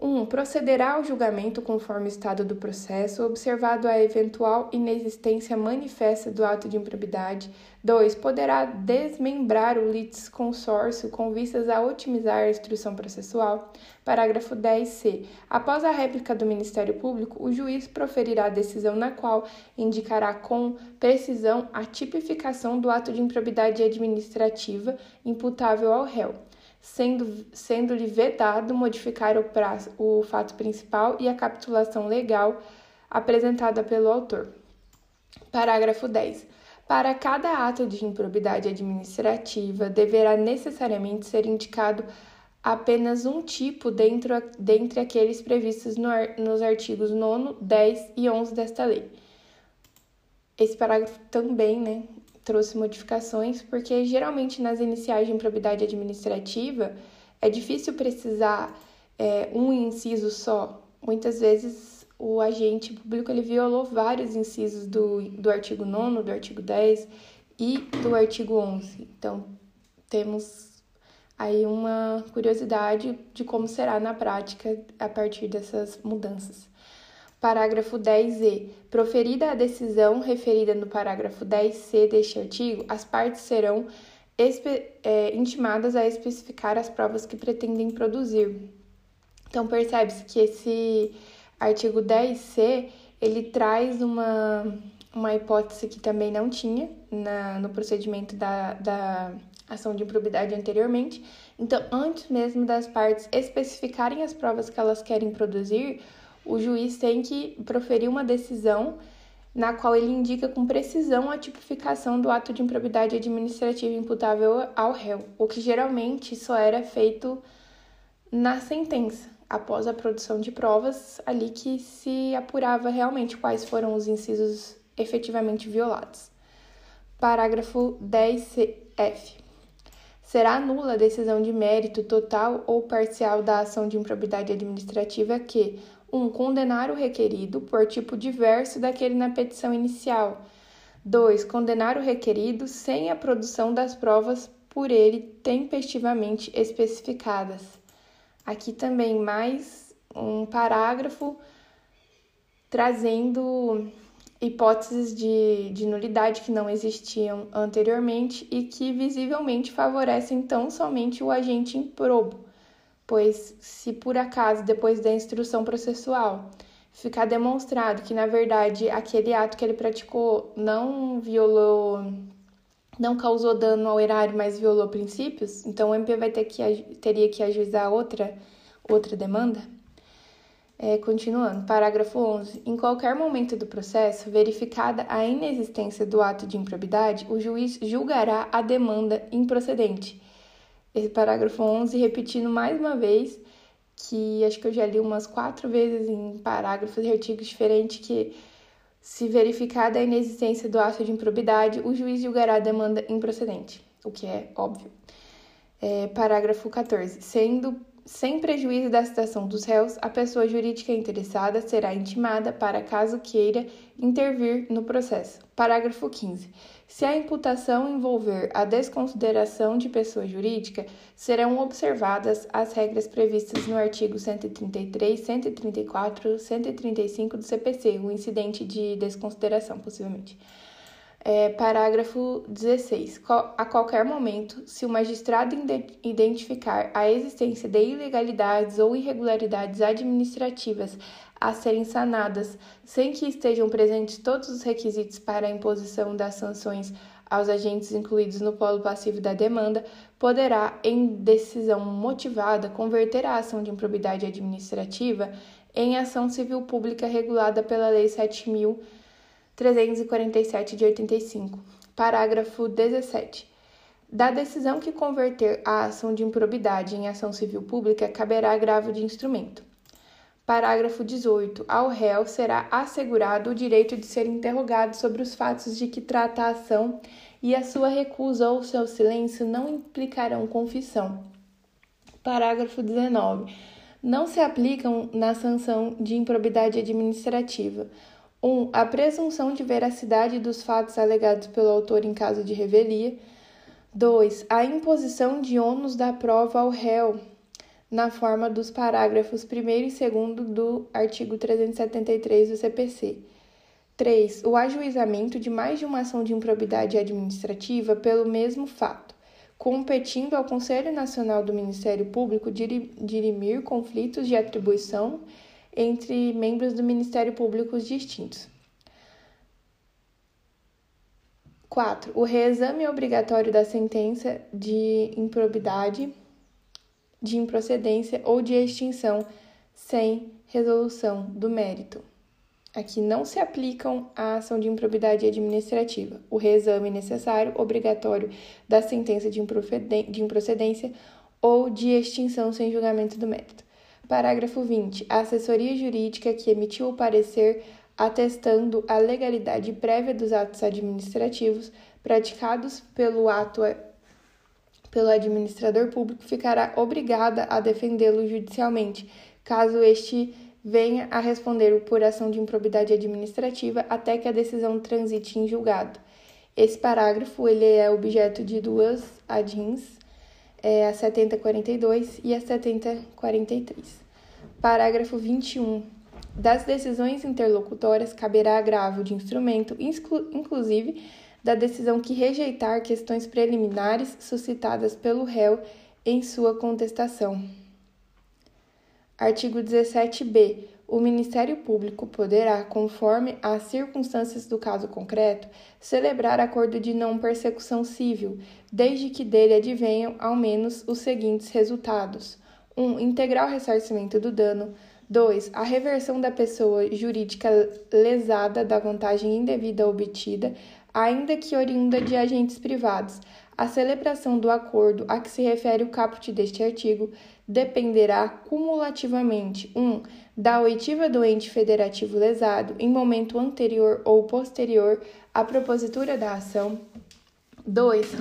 1. procederá ao julgamento conforme o estado do processo, observado a eventual inexistência manifesta do ato de improbidade. 2. Poderá desmembrar o litisconsórcio com vistas a otimizar a instrução processual. Parágrafo 10c. Após a réplica do Ministério Público, o juiz proferirá a decisão na qual indicará com precisão a tipificação do ato de improbidade administrativa imputável ao réu sendo, sendo-lhe vedado modificar o, prazo, o fato principal e a capitulação legal apresentada pelo autor. Parágrafo 10. Para cada ato de improbidade administrativa, deverá necessariamente ser indicado apenas um tipo dentro, dentre aqueles previstos no, nos artigos 9, 10 e 11 desta lei. Esse parágrafo também né, trouxe modificações, porque geralmente nas iniciais de improbidade administrativa é difícil precisar é, um inciso só. Muitas vezes o agente público ele violou vários incisos do, do artigo 9, do artigo 10 e do artigo 11. Então, temos aí uma curiosidade de como será na prática a partir dessas mudanças. Parágrafo 10e. Proferida a decisão referida no parágrafo 10c deste artigo, as partes serão é, intimadas a especificar as provas que pretendem produzir. Então, percebe-se que esse artigo 10c ele traz uma, uma hipótese que também não tinha na, no procedimento da, da ação de improbidade anteriormente. Então, antes mesmo das partes especificarem as provas que elas querem produzir, o juiz tem que proferir uma decisão na qual ele indica com precisão a tipificação do ato de improbidade administrativa imputável ao réu, o que geralmente só era feito na sentença, após a produção de provas, ali que se apurava realmente quais foram os incisos efetivamente violados. Parágrafo 10f. Será nula a decisão de mérito total ou parcial da ação de improbidade administrativa que, 1. Um, condenar o requerido por tipo diverso daquele na petição inicial. 2. Condenar o requerido sem a produção das provas por ele tempestivamente especificadas. Aqui também mais um parágrafo trazendo hipóteses de, de nulidade que não existiam anteriormente e que visivelmente favorecem tão somente o agente improbo pois se por acaso depois da instrução processual ficar demonstrado que na verdade aquele ato que ele praticou não violou não causou dano ao erário, mas violou princípios, então o MP vai ter que teria que ajuizar outra outra demanda. É, continuando, parágrafo 11. Em qualquer momento do processo, verificada a inexistência do ato de improbidade, o juiz julgará a demanda improcedente esse parágrafo 11, repetindo mais uma vez, que acho que eu já li umas quatro vezes em parágrafos e artigos diferentes, que se verificada a inexistência do ato de improbidade, o juiz julgará a demanda improcedente, o que é óbvio. É, parágrafo 14. Sendo sem prejuízo da citação dos réus, a pessoa jurídica interessada será intimada para, caso queira, intervir no processo. Parágrafo 15. Se a imputação envolver a desconsideração de pessoa jurídica, serão observadas as regras previstas no artigo 133, 134, 135 do CPC, o incidente de desconsideração, possivelmente. É, parágrafo 16. A qualquer momento, se o magistrado identificar a existência de ilegalidades ou irregularidades administrativas a serem sanadas sem que estejam presentes todos os requisitos para a imposição das sanções aos agentes incluídos no polo passivo da demanda, poderá, em decisão motivada, converter a ação de improbidade administrativa em ação civil pública regulada pela Lei 7.347 de 85. Parágrafo 17. Da decisão que converter a ação de improbidade em ação civil pública, caberá agravo de instrumento. Parágrafo 18. Ao réu será assegurado o direito de ser interrogado sobre os fatos de que trata a ação e a sua recusa ou seu silêncio não implicarão confissão. Parágrafo 19. Não se aplicam na sanção de improbidade administrativa 1. Um, a presunção de veracidade dos fatos alegados pelo autor em caso de revelia. 2. A imposição de ônus da prova ao réu na forma dos parágrafos 1 e 2 do artigo 373 do CPC. 3. O ajuizamento de mais de uma ação de improbidade administrativa pelo mesmo fato, competindo ao Conselho Nacional do Ministério Público dirimir conflitos de atribuição entre membros do Ministério Público distintos. 4. O reexame obrigatório da sentença de improbidade de improcedência ou de extinção sem resolução do mérito. Aqui não se aplicam a ação de improbidade administrativa, o reexame necessário, obrigatório da sentença de improcedência ou de extinção sem julgamento do mérito. Parágrafo 20. A assessoria jurídica que emitiu o parecer atestando a legalidade prévia dos atos administrativos praticados pelo ato pelo administrador público ficará obrigada a defendê-lo judicialmente, caso este venha a responder por ação de improbidade administrativa até que a decisão transite em julgado. Esse parágrafo ele é objeto de duas adins, é, a 7042 e a 7043. Parágrafo 21. Das decisões interlocutórias caberá agravo de instrumento, inclusive da decisão que rejeitar questões preliminares suscitadas pelo réu em sua contestação. Artigo 17b. O Ministério Público poderá, conforme as circunstâncias do caso concreto, celebrar acordo de não persecução civil, desde que dele advenham ao menos os seguintes resultados: 1. Um, integral ressarcimento do dano. 2. A reversão da pessoa jurídica lesada da vantagem indevida obtida, ainda que oriunda de agentes privados. A celebração do acordo a que se refere o caput deste artigo dependerá cumulativamente 1. Um, da oitiva do ente federativo lesado em momento anterior ou posterior à propositura da ação. 2.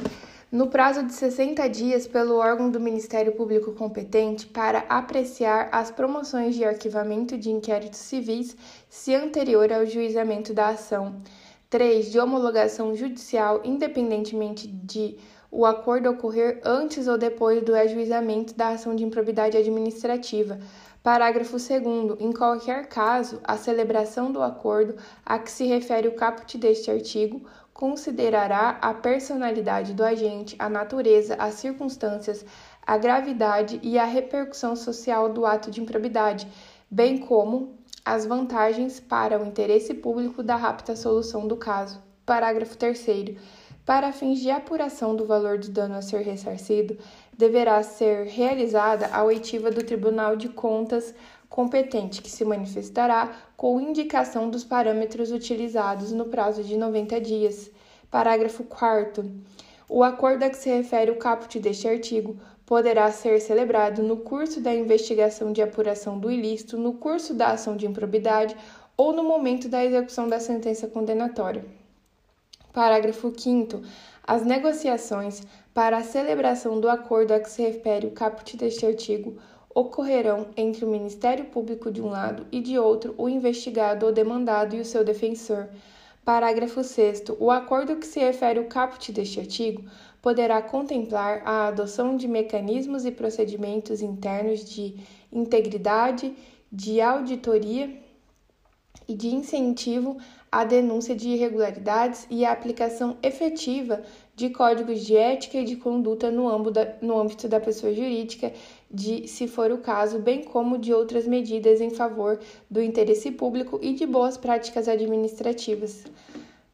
No prazo de 60 dias, pelo órgão do Ministério Público competente para apreciar as promoções de arquivamento de inquéritos civis se anterior ao juizamento da ação. 3. De homologação judicial, independentemente de o acordo ocorrer antes ou depois do ajuizamento da ação de improbidade administrativa. Parágrafo 2. Em qualquer caso, a celebração do acordo a que se refere o caput deste artigo considerará a personalidade do agente, a natureza, as circunstâncias, a gravidade e a repercussão social do ato de improbidade, bem como as vantagens para o interesse público da rápida solução do caso. Parágrafo 3. Para fins de apuração do valor do dano a ser ressarcido, deverá ser realizada a oitiva do Tribunal de Contas competente, que se manifestará com indicação dos parâmetros utilizados no prazo de 90 dias. Parágrafo 4. O acordo a que se refere o caput deste artigo poderá ser celebrado no curso da investigação de apuração do ilícito, no curso da ação de improbidade ou no momento da execução da sentença condenatória. Parágrafo 5. As negociações para a celebração do acordo a que se refere o caput deste artigo ocorrerão entre o Ministério Público de um lado e de outro o investigado ou demandado e o seu defensor. Parágrafo 6. O acordo que se refere o caput deste artigo poderá contemplar a adoção de mecanismos e procedimentos internos de integridade, de auditoria e de incentivo à denúncia de irregularidades e à aplicação efetiva de códigos de ética e de conduta no âmbito da, pessoa jurídica, de, se for o caso, bem como de outras medidas em favor do interesse público e de boas práticas administrativas.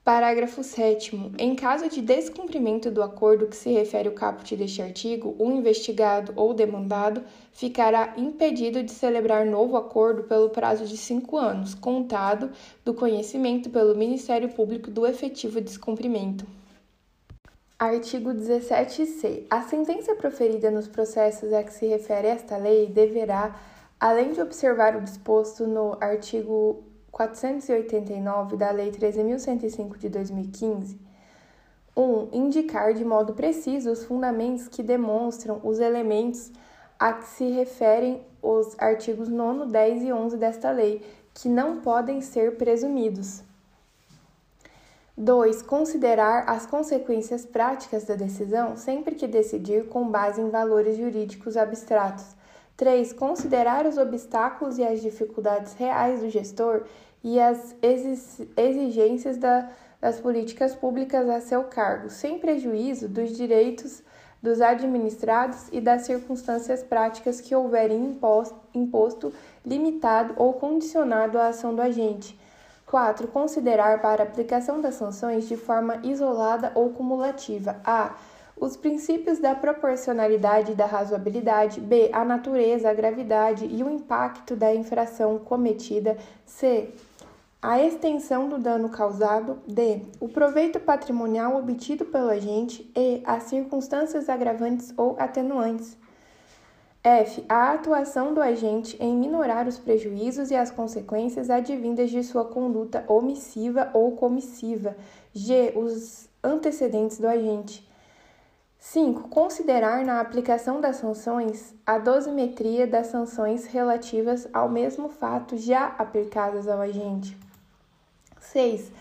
Parágrafo 7. Em caso de descumprimento do acordo que se refere ao caput deste artigo, o investigado ou demandado ficará impedido de celebrar novo acordo pelo prazo de cinco anos, contado do conhecimento pelo Ministério Público do efetivo descumprimento. Artigo 17c. A sentença proferida nos processos a que se refere esta lei deverá, além de observar o disposto no artigo 489 da Lei 13.105 de 2015, 1. Um, indicar de modo preciso os fundamentos que demonstram os elementos a que se referem os artigos 9, 10 e 11 desta lei, que não podem ser presumidos. 2. Considerar as consequências práticas da decisão sempre que decidir com base em valores jurídicos abstratos. 3. Considerar os obstáculos e as dificuldades reais do gestor e as exigências da, das políticas públicas a seu cargo, sem prejuízo dos direitos dos administrados e das circunstâncias práticas que houverem imposto, imposto limitado ou condicionado à ação do agente 4. Considerar para aplicação das sanções de forma isolada ou cumulativa. A. Os princípios da proporcionalidade e da razoabilidade. B. A natureza, a gravidade e o impacto da infração cometida. C. A extensão do dano causado. D. O proveito patrimonial obtido pelo agente. E. As circunstâncias agravantes ou atenuantes. F. A atuação do agente em minorar os prejuízos e as consequências advindas de sua conduta omissiva ou comissiva. G. Os antecedentes do agente. 5. Considerar na aplicação das sanções a dosimetria das sanções relativas ao mesmo fato já aplicadas ao agente. 6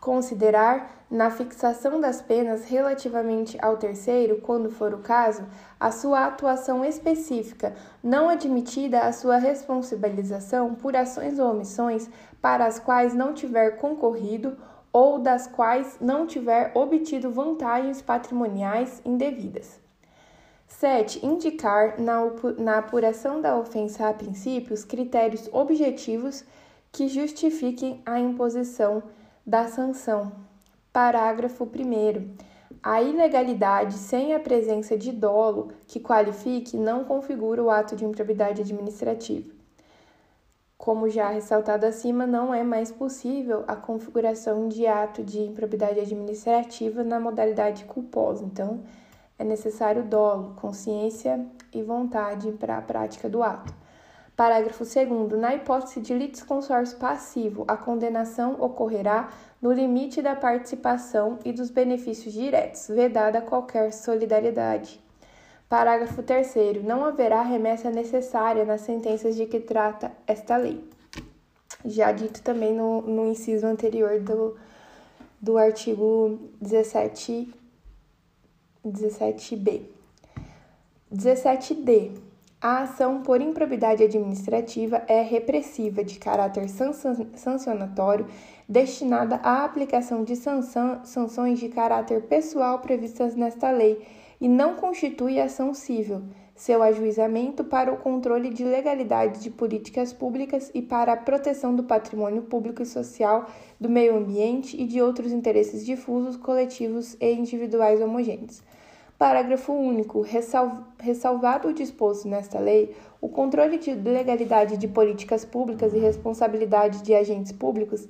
considerar, na fixação das penas relativamente ao terceiro, quando for o caso, a sua atuação específica, não admitida a sua responsabilização por ações ou omissões para as quais não tiver concorrido ou das quais não tiver obtido vantagens patrimoniais indevidas. 7. Indicar, na, apuração da ofensa a princípios, critérios objetivos que justifiquem a imposição da sanção. Parágrafo 1. A ilegalidade sem a presença de dolo que qualifique não configura o ato de improbidade administrativa. Como já ressaltado acima, não é mais possível a configuração de ato de improbidade administrativa na modalidade culposa. Então, é necessário dolo, consciência e vontade para a prática do ato. Parágrafo 2. Na hipótese de litisconsórcio passivo, a condenação ocorrerá no limite da participação e dos benefícios diretos, vedada qualquer solidariedade. Parágrafo 3. Não haverá remessa necessária nas sentenças de que trata esta lei. Já dito também no, no inciso anterior do, do artigo 17, 17b. 17d. A ação por improbidade administrativa é repressiva, de caráter sancionatório, destinada à aplicação de sanções de caráter pessoal previstas nesta lei e não constitui ação civil. Seu ajuizamento para o controle de legalidade de políticas públicas e para a proteção do patrimônio público e social, do meio ambiente e de outros interesses difusos, coletivos e individuais homogêneos. Parágrafo único. Ressalvado o disposto nesta lei, o controle de legalidade de políticas públicas e responsabilidade de agentes públicos,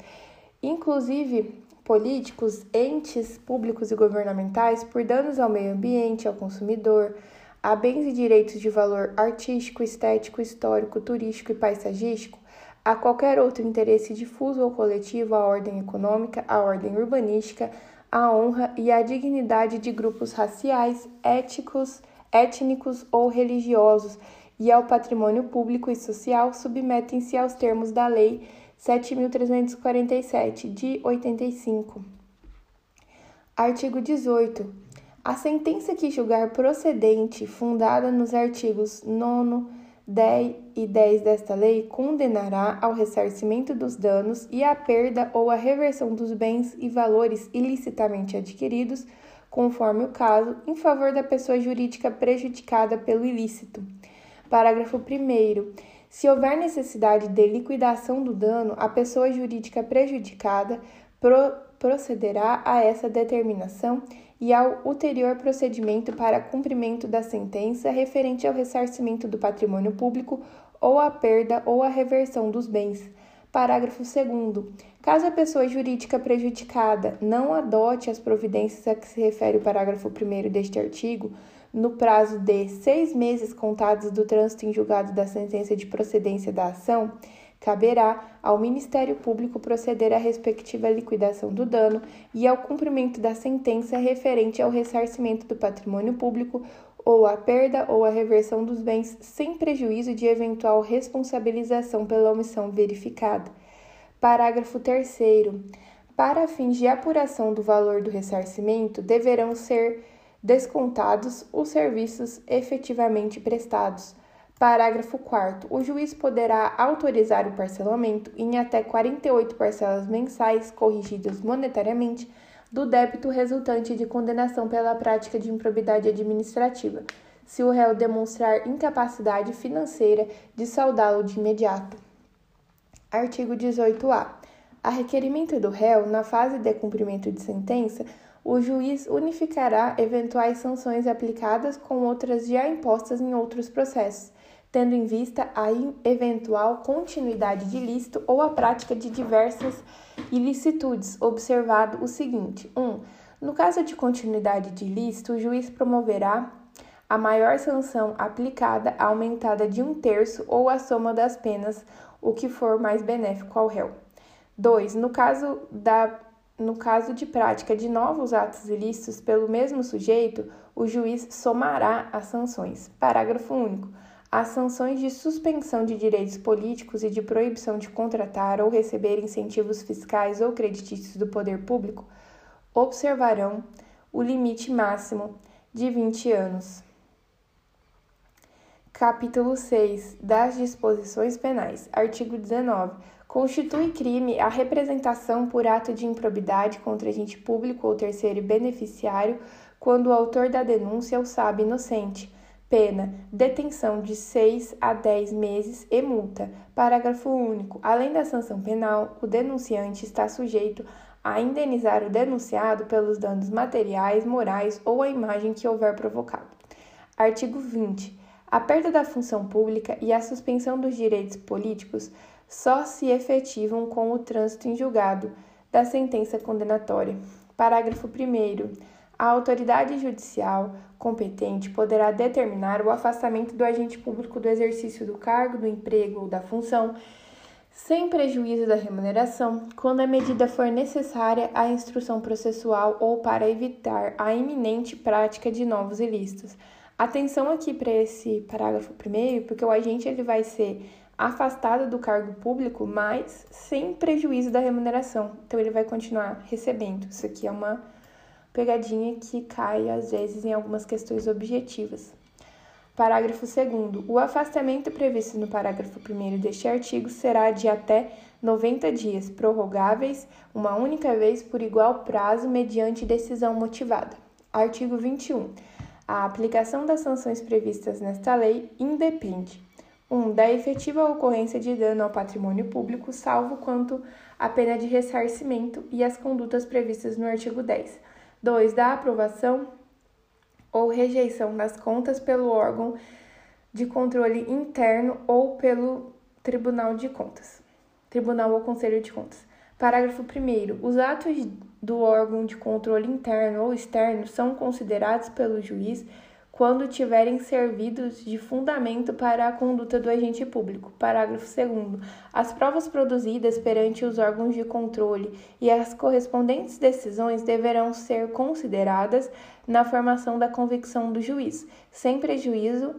inclusive políticos, entes públicos e governamentais, por danos ao meio ambiente, ao consumidor, a bens e direitos de valor artístico, estético, histórico, turístico e paisagístico, a qualquer outro interesse difuso ou coletivo à ordem econômica, à ordem urbanística, a honra e a dignidade de grupos raciais, éticos, étnicos ou religiosos e ao patrimônio público e social submetem-se aos termos da Lei 7.347, de 85. Artigo 18. A sentença que julgar procedente, fundada nos artigos 9, 10 e 10 desta lei condenará ao ressarcimento dos danos e à perda ou à reversão dos bens e valores ilicitamente adquiridos, conforme o caso, em favor da pessoa jurídica prejudicada pelo ilícito. Parágrafo 1. Se houver necessidade de liquidação do dano, a pessoa jurídica prejudicada pro procederá a essa determinação e ao ulterior procedimento para cumprimento da sentença referente ao ressarcimento do patrimônio público ou a perda ou a reversão dos bens. Parágrafo 2. Caso a pessoa jurídica prejudicada não adote as providências a que se refere o parágrafo 1 deste artigo, no prazo de seis meses contados do trânsito em julgado da sentença de procedência da ação, caberá ao Ministério Público proceder à respectiva liquidação do dano e ao cumprimento da sentença referente ao ressarcimento do patrimônio público ou à perda ou à reversão dos bens sem prejuízo de eventual responsabilização pela omissão verificada. Parágrafo 3. Para fins de apuração do valor do ressarcimento, deverão ser descontados os serviços efetivamente prestados. Parágrafo 4. O juiz poderá autorizar o parcelamento em até 48 parcelas mensais corrigidas monetariamente do débito resultante de condenação pela prática de improbidade administrativa, se o réu demonstrar incapacidade financeira de saldá-lo de imediato. Artigo 18-A. A requerimento do réu, na fase de cumprimento de sentença, o juiz unificará eventuais sanções aplicadas com outras já impostas em outros processos, tendo em vista a eventual continuidade de ilícito ou a prática de diversas ilicitudes, observado o seguinte: 1. Um, no caso de continuidade de ilícito, o juiz promoverá a maior sanção aplicada aumentada de um terço ou a soma das penas, o que for mais benéfico ao réu. 2. No caso da no caso de prática de novos atos ilícitos pelo mesmo sujeito, o juiz somará as sanções. Parágrafo único. As sanções de suspensão de direitos políticos e de proibição de contratar ou receber incentivos fiscais ou creditícios do poder público observarão o limite máximo de 20 anos. Capítulo 6 das Disposições Penais. Artigo 19. Constitui crime a representação por ato de improbidade contra agente público ou terceiro beneficiário quando o autor da denúncia o sabe inocente Pena: detenção de 6 a 10 meses e multa. Parágrafo único. Além da sanção penal, o denunciante está sujeito a indenizar o denunciado pelos danos materiais, morais ou a imagem que houver provocado. Artigo 20. A perda da função pública e a suspensão dos direitos políticos só se efetivam com o trânsito em julgado da sentença condenatória. Parágrafo 1. A autoridade judicial competente poderá determinar o afastamento do agente público do exercício do cargo, do emprego ou da função, sem prejuízo da remuneração, quando a medida for necessária à instrução processual ou para evitar a iminente prática de novos ilícitos. Atenção aqui para esse parágrafo primeiro, porque o agente ele vai ser afastado do cargo público, mas sem prejuízo da remuneração. Então ele vai continuar recebendo. Isso aqui é uma pegadinha que cai às vezes em algumas questões objetivas. Parágrafo 2. O afastamento previsto no parágrafo 1 deste artigo será de até 90 dias, prorrogáveis uma única vez por igual prazo mediante decisão motivada. Artigo 21. A aplicação das sanções previstas nesta lei independe 1. Um, da efetiva ocorrência de dano ao patrimônio público, salvo quanto à pena de ressarcimento e as condutas previstas no artigo 10. 2. Da aprovação ou rejeição das contas pelo órgão de controle interno ou pelo Tribunal de Contas. Tribunal ou Conselho de Contas. Parágrafo 1. Os atos do órgão de controle interno ou externo são considerados pelo juiz quando tiverem servido de fundamento para a conduta do agente público. Parágrafo 2. As provas produzidas perante os órgãos de controle e as correspondentes decisões deverão ser consideradas na formação da convicção do juiz, sem prejuízo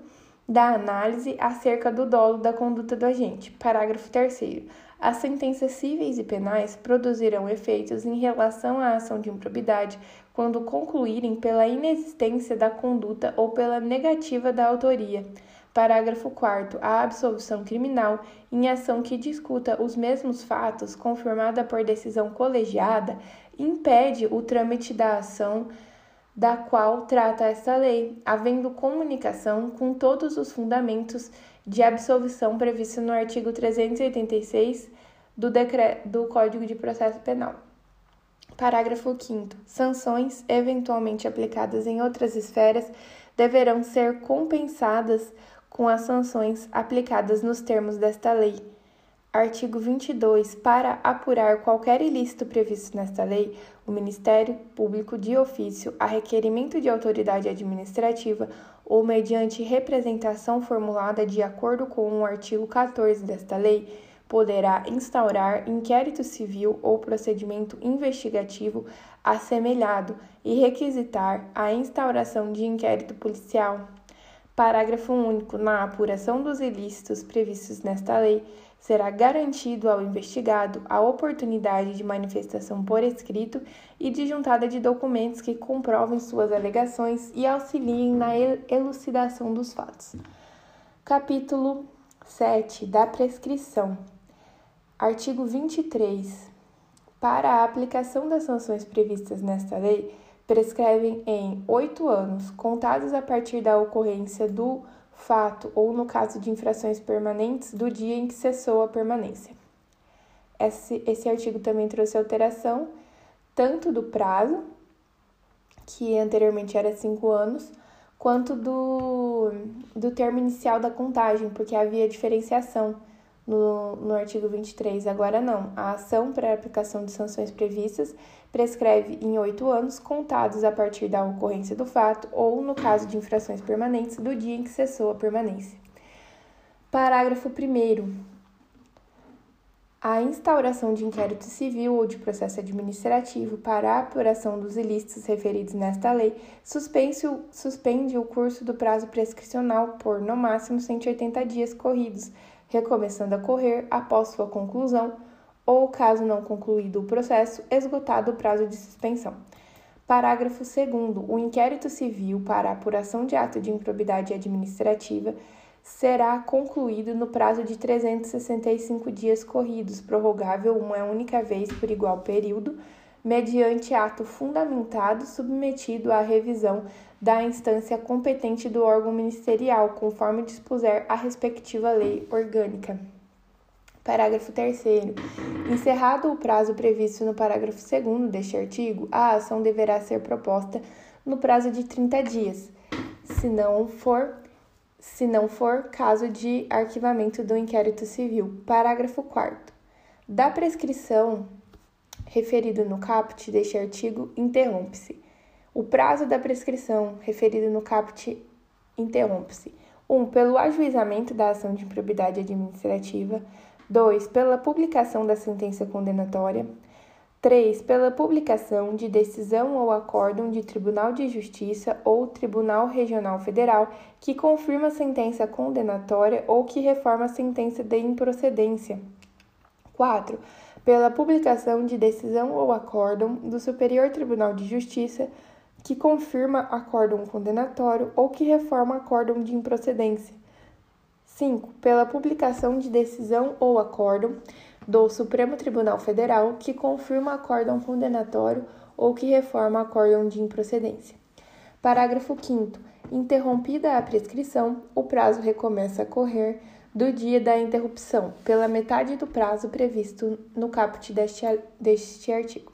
da análise acerca do dolo da conduta do agente. Parágrafo 3. As sentenças cíveis e penais produzirão efeitos em relação à ação de improbidade quando concluírem pela inexistência da conduta ou pela negativa da autoria. Parágrafo 4. A absolvição criminal, em ação que discuta os mesmos fatos, confirmada por decisão colegiada, impede o trâmite da ação da qual trata esta lei, havendo comunicação com todos os fundamentos de absolvição previstos no artigo 386 do, do Código de Processo Penal. Parágrafo 5. Sanções, eventualmente aplicadas em outras esferas, deverão ser compensadas com as sanções aplicadas nos termos desta lei. Artigo 22. Para apurar qualquer ilícito previsto nesta lei, o Ministério Público, de ofício, a requerimento de autoridade administrativa ou mediante representação formulada de acordo com o artigo 14 desta lei, poderá instaurar inquérito civil ou procedimento investigativo assemelhado e requisitar a instauração de inquérito policial. Parágrafo único. Na apuração dos ilícitos previstos nesta lei, será garantido ao investigado a oportunidade de manifestação por escrito e de juntada de documentos que comprovem suas alegações e auxiliem na elucidação dos fatos. Capítulo 7 da prescrição. Artigo 23. Para a aplicação das sanções previstas nesta lei, prescrevem em oito anos, contados a partir da ocorrência do fato ou, no caso de infrações permanentes, do dia em que cessou a permanência. Esse, esse artigo também trouxe alteração tanto do prazo, que anteriormente era cinco anos, quanto do, do termo inicial da contagem, porque havia diferenciação no, no artigo 23. Agora não. A ação para aplicação de sanções previstas prescreve em oito anos, contados a partir da ocorrência do fato ou, no caso de infrações permanentes, do dia em que cessou a permanência. Parágrafo 1. A instauração de inquérito civil ou de processo administrativo para a apuração dos ilícitos referidos nesta lei suspende o curso do prazo prescricional por, no máximo, 180 dias corridos, recomeçando a correr após sua conclusão ou, caso não concluído o processo, esgotado o prazo de suspensão. Parágrafo 2. O inquérito civil para apuração de ato de improbidade administrativa será concluído no prazo de 365 dias corridos, prorrogável uma única vez por igual período, mediante ato fundamentado submetido à revisão da instância competente do órgão ministerial, conforme dispuser a respectiva lei orgânica. Parágrafo 3. Encerrado o prazo previsto no parágrafo 2 deste artigo, a ação deverá ser proposta no prazo de 30 dias, se não for, se não for caso de arquivamento do inquérito civil. Parágrafo 4. Da prescrição referido no caput deste artigo, interrompe-se. O prazo da prescrição referido no caput interrompe-se. 1. Um, pelo ajuizamento da ação de improbidade administrativa. 2. Pela publicação da sentença condenatória. 3. Pela publicação de decisão ou acórdão de Tribunal de Justiça ou Tribunal Regional Federal que confirma a sentença condenatória ou que reforma a sentença de improcedência. 4. Pela publicação de decisão ou acórdão do Superior Tribunal de Justiça que confirma acórdão condenatório ou que reforma acórdão de improcedência. 5. Pela publicação de decisão ou acórdão do Supremo Tribunal Federal que confirma acórdão condenatório ou que reforma acórdão de improcedência. Parágrafo 5 Interrompida a prescrição, o prazo recomeça a correr do dia da interrupção, pela metade do prazo previsto no caput deste, deste artigo.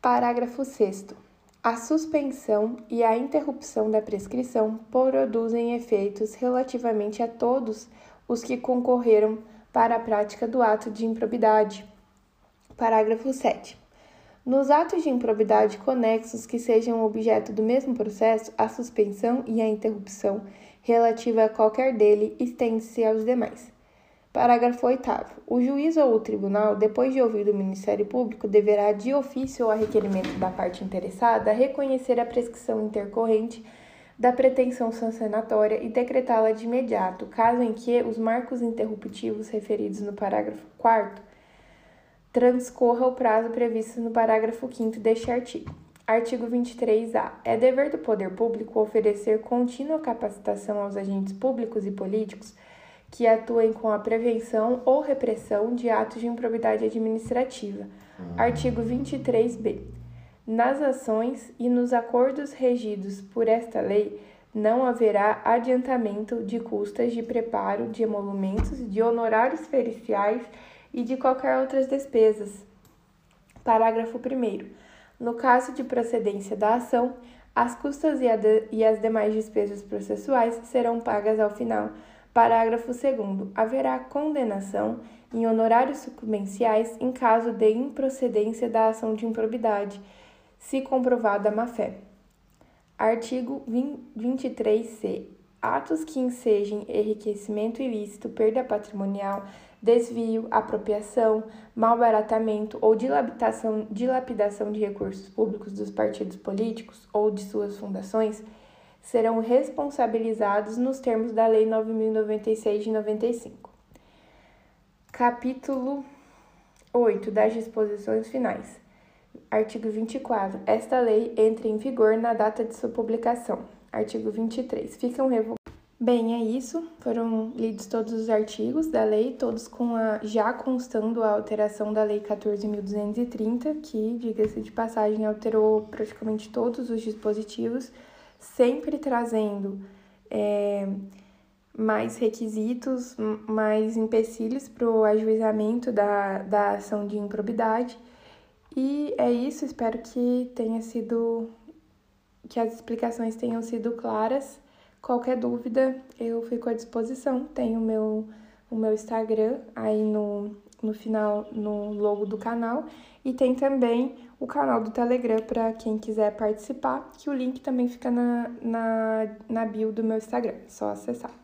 Parágrafo 6 a suspensão e a interrupção da prescrição produzem efeitos relativamente a todos os que concorreram para a prática do ato de improbidade. Parágrafo 7. Nos atos de improbidade conexos que sejam objeto do mesmo processo, a suspensão e a interrupção relativa a qualquer dele estende-se aos demais. Parágrafo 8. O juiz ou o tribunal, depois de ouvir o Ministério Público, deverá, de ofício ou a requerimento da parte interessada, reconhecer a prescrição intercorrente da pretensão sancionatória e decretá-la de imediato, caso em que os marcos interruptivos referidos no parágrafo 4 transcorra o prazo previsto no parágrafo 5 deste artigo. Artigo 23-A. É dever do poder público oferecer contínua capacitação aos agentes públicos e políticos que atuem com a prevenção ou repressão de atos de improbidade administrativa. Artigo 23b. Nas ações e nos acordos regidos por esta lei, não haverá adiantamento de custas de preparo de emolumentos, de honorários periciais e de qualquer outras despesas. Parágrafo 1. No caso de procedência da ação, as custas e, as demais despesas processuais serão pagas ao final Parágrafo 2. Haverá condenação em honorários sucumbenciais em caso de improcedência da ação de improbidade, se comprovada a má-fé. Artigo 23c. Atos que ensejem enriquecimento ilícito, perda patrimonial, desvio, apropriação, malbaratamento ou dilapidação, dilapidação de recursos públicos dos partidos políticos ou de suas fundações serão responsabilizados nos termos da Lei 9096 de 95. Capítulo 8 das disposições finais. Artigo 24. Esta lei entra em vigor na data de sua publicação. Artigo 23. Ficam revogados. Bem, é isso. Foram lidos todos os artigos da lei, todos com a já constando a alteração da Lei 14.230, que, diga-se de passagem, alterou praticamente todos os dispositivos sempre trazendo é, mais requisitos, mais empecilhos para o ajuizamento da, da ação de improbidade. E é isso, espero que tenha sido que as explicações tenham sido claras. Qualquer dúvida, eu fico à disposição. Tenho meu, o meu Instagram aí no, no final, no logo do canal. E tem também o canal do Telegram para quem quiser participar, que o link também fica na, na, na bio do meu Instagram. É só acessar.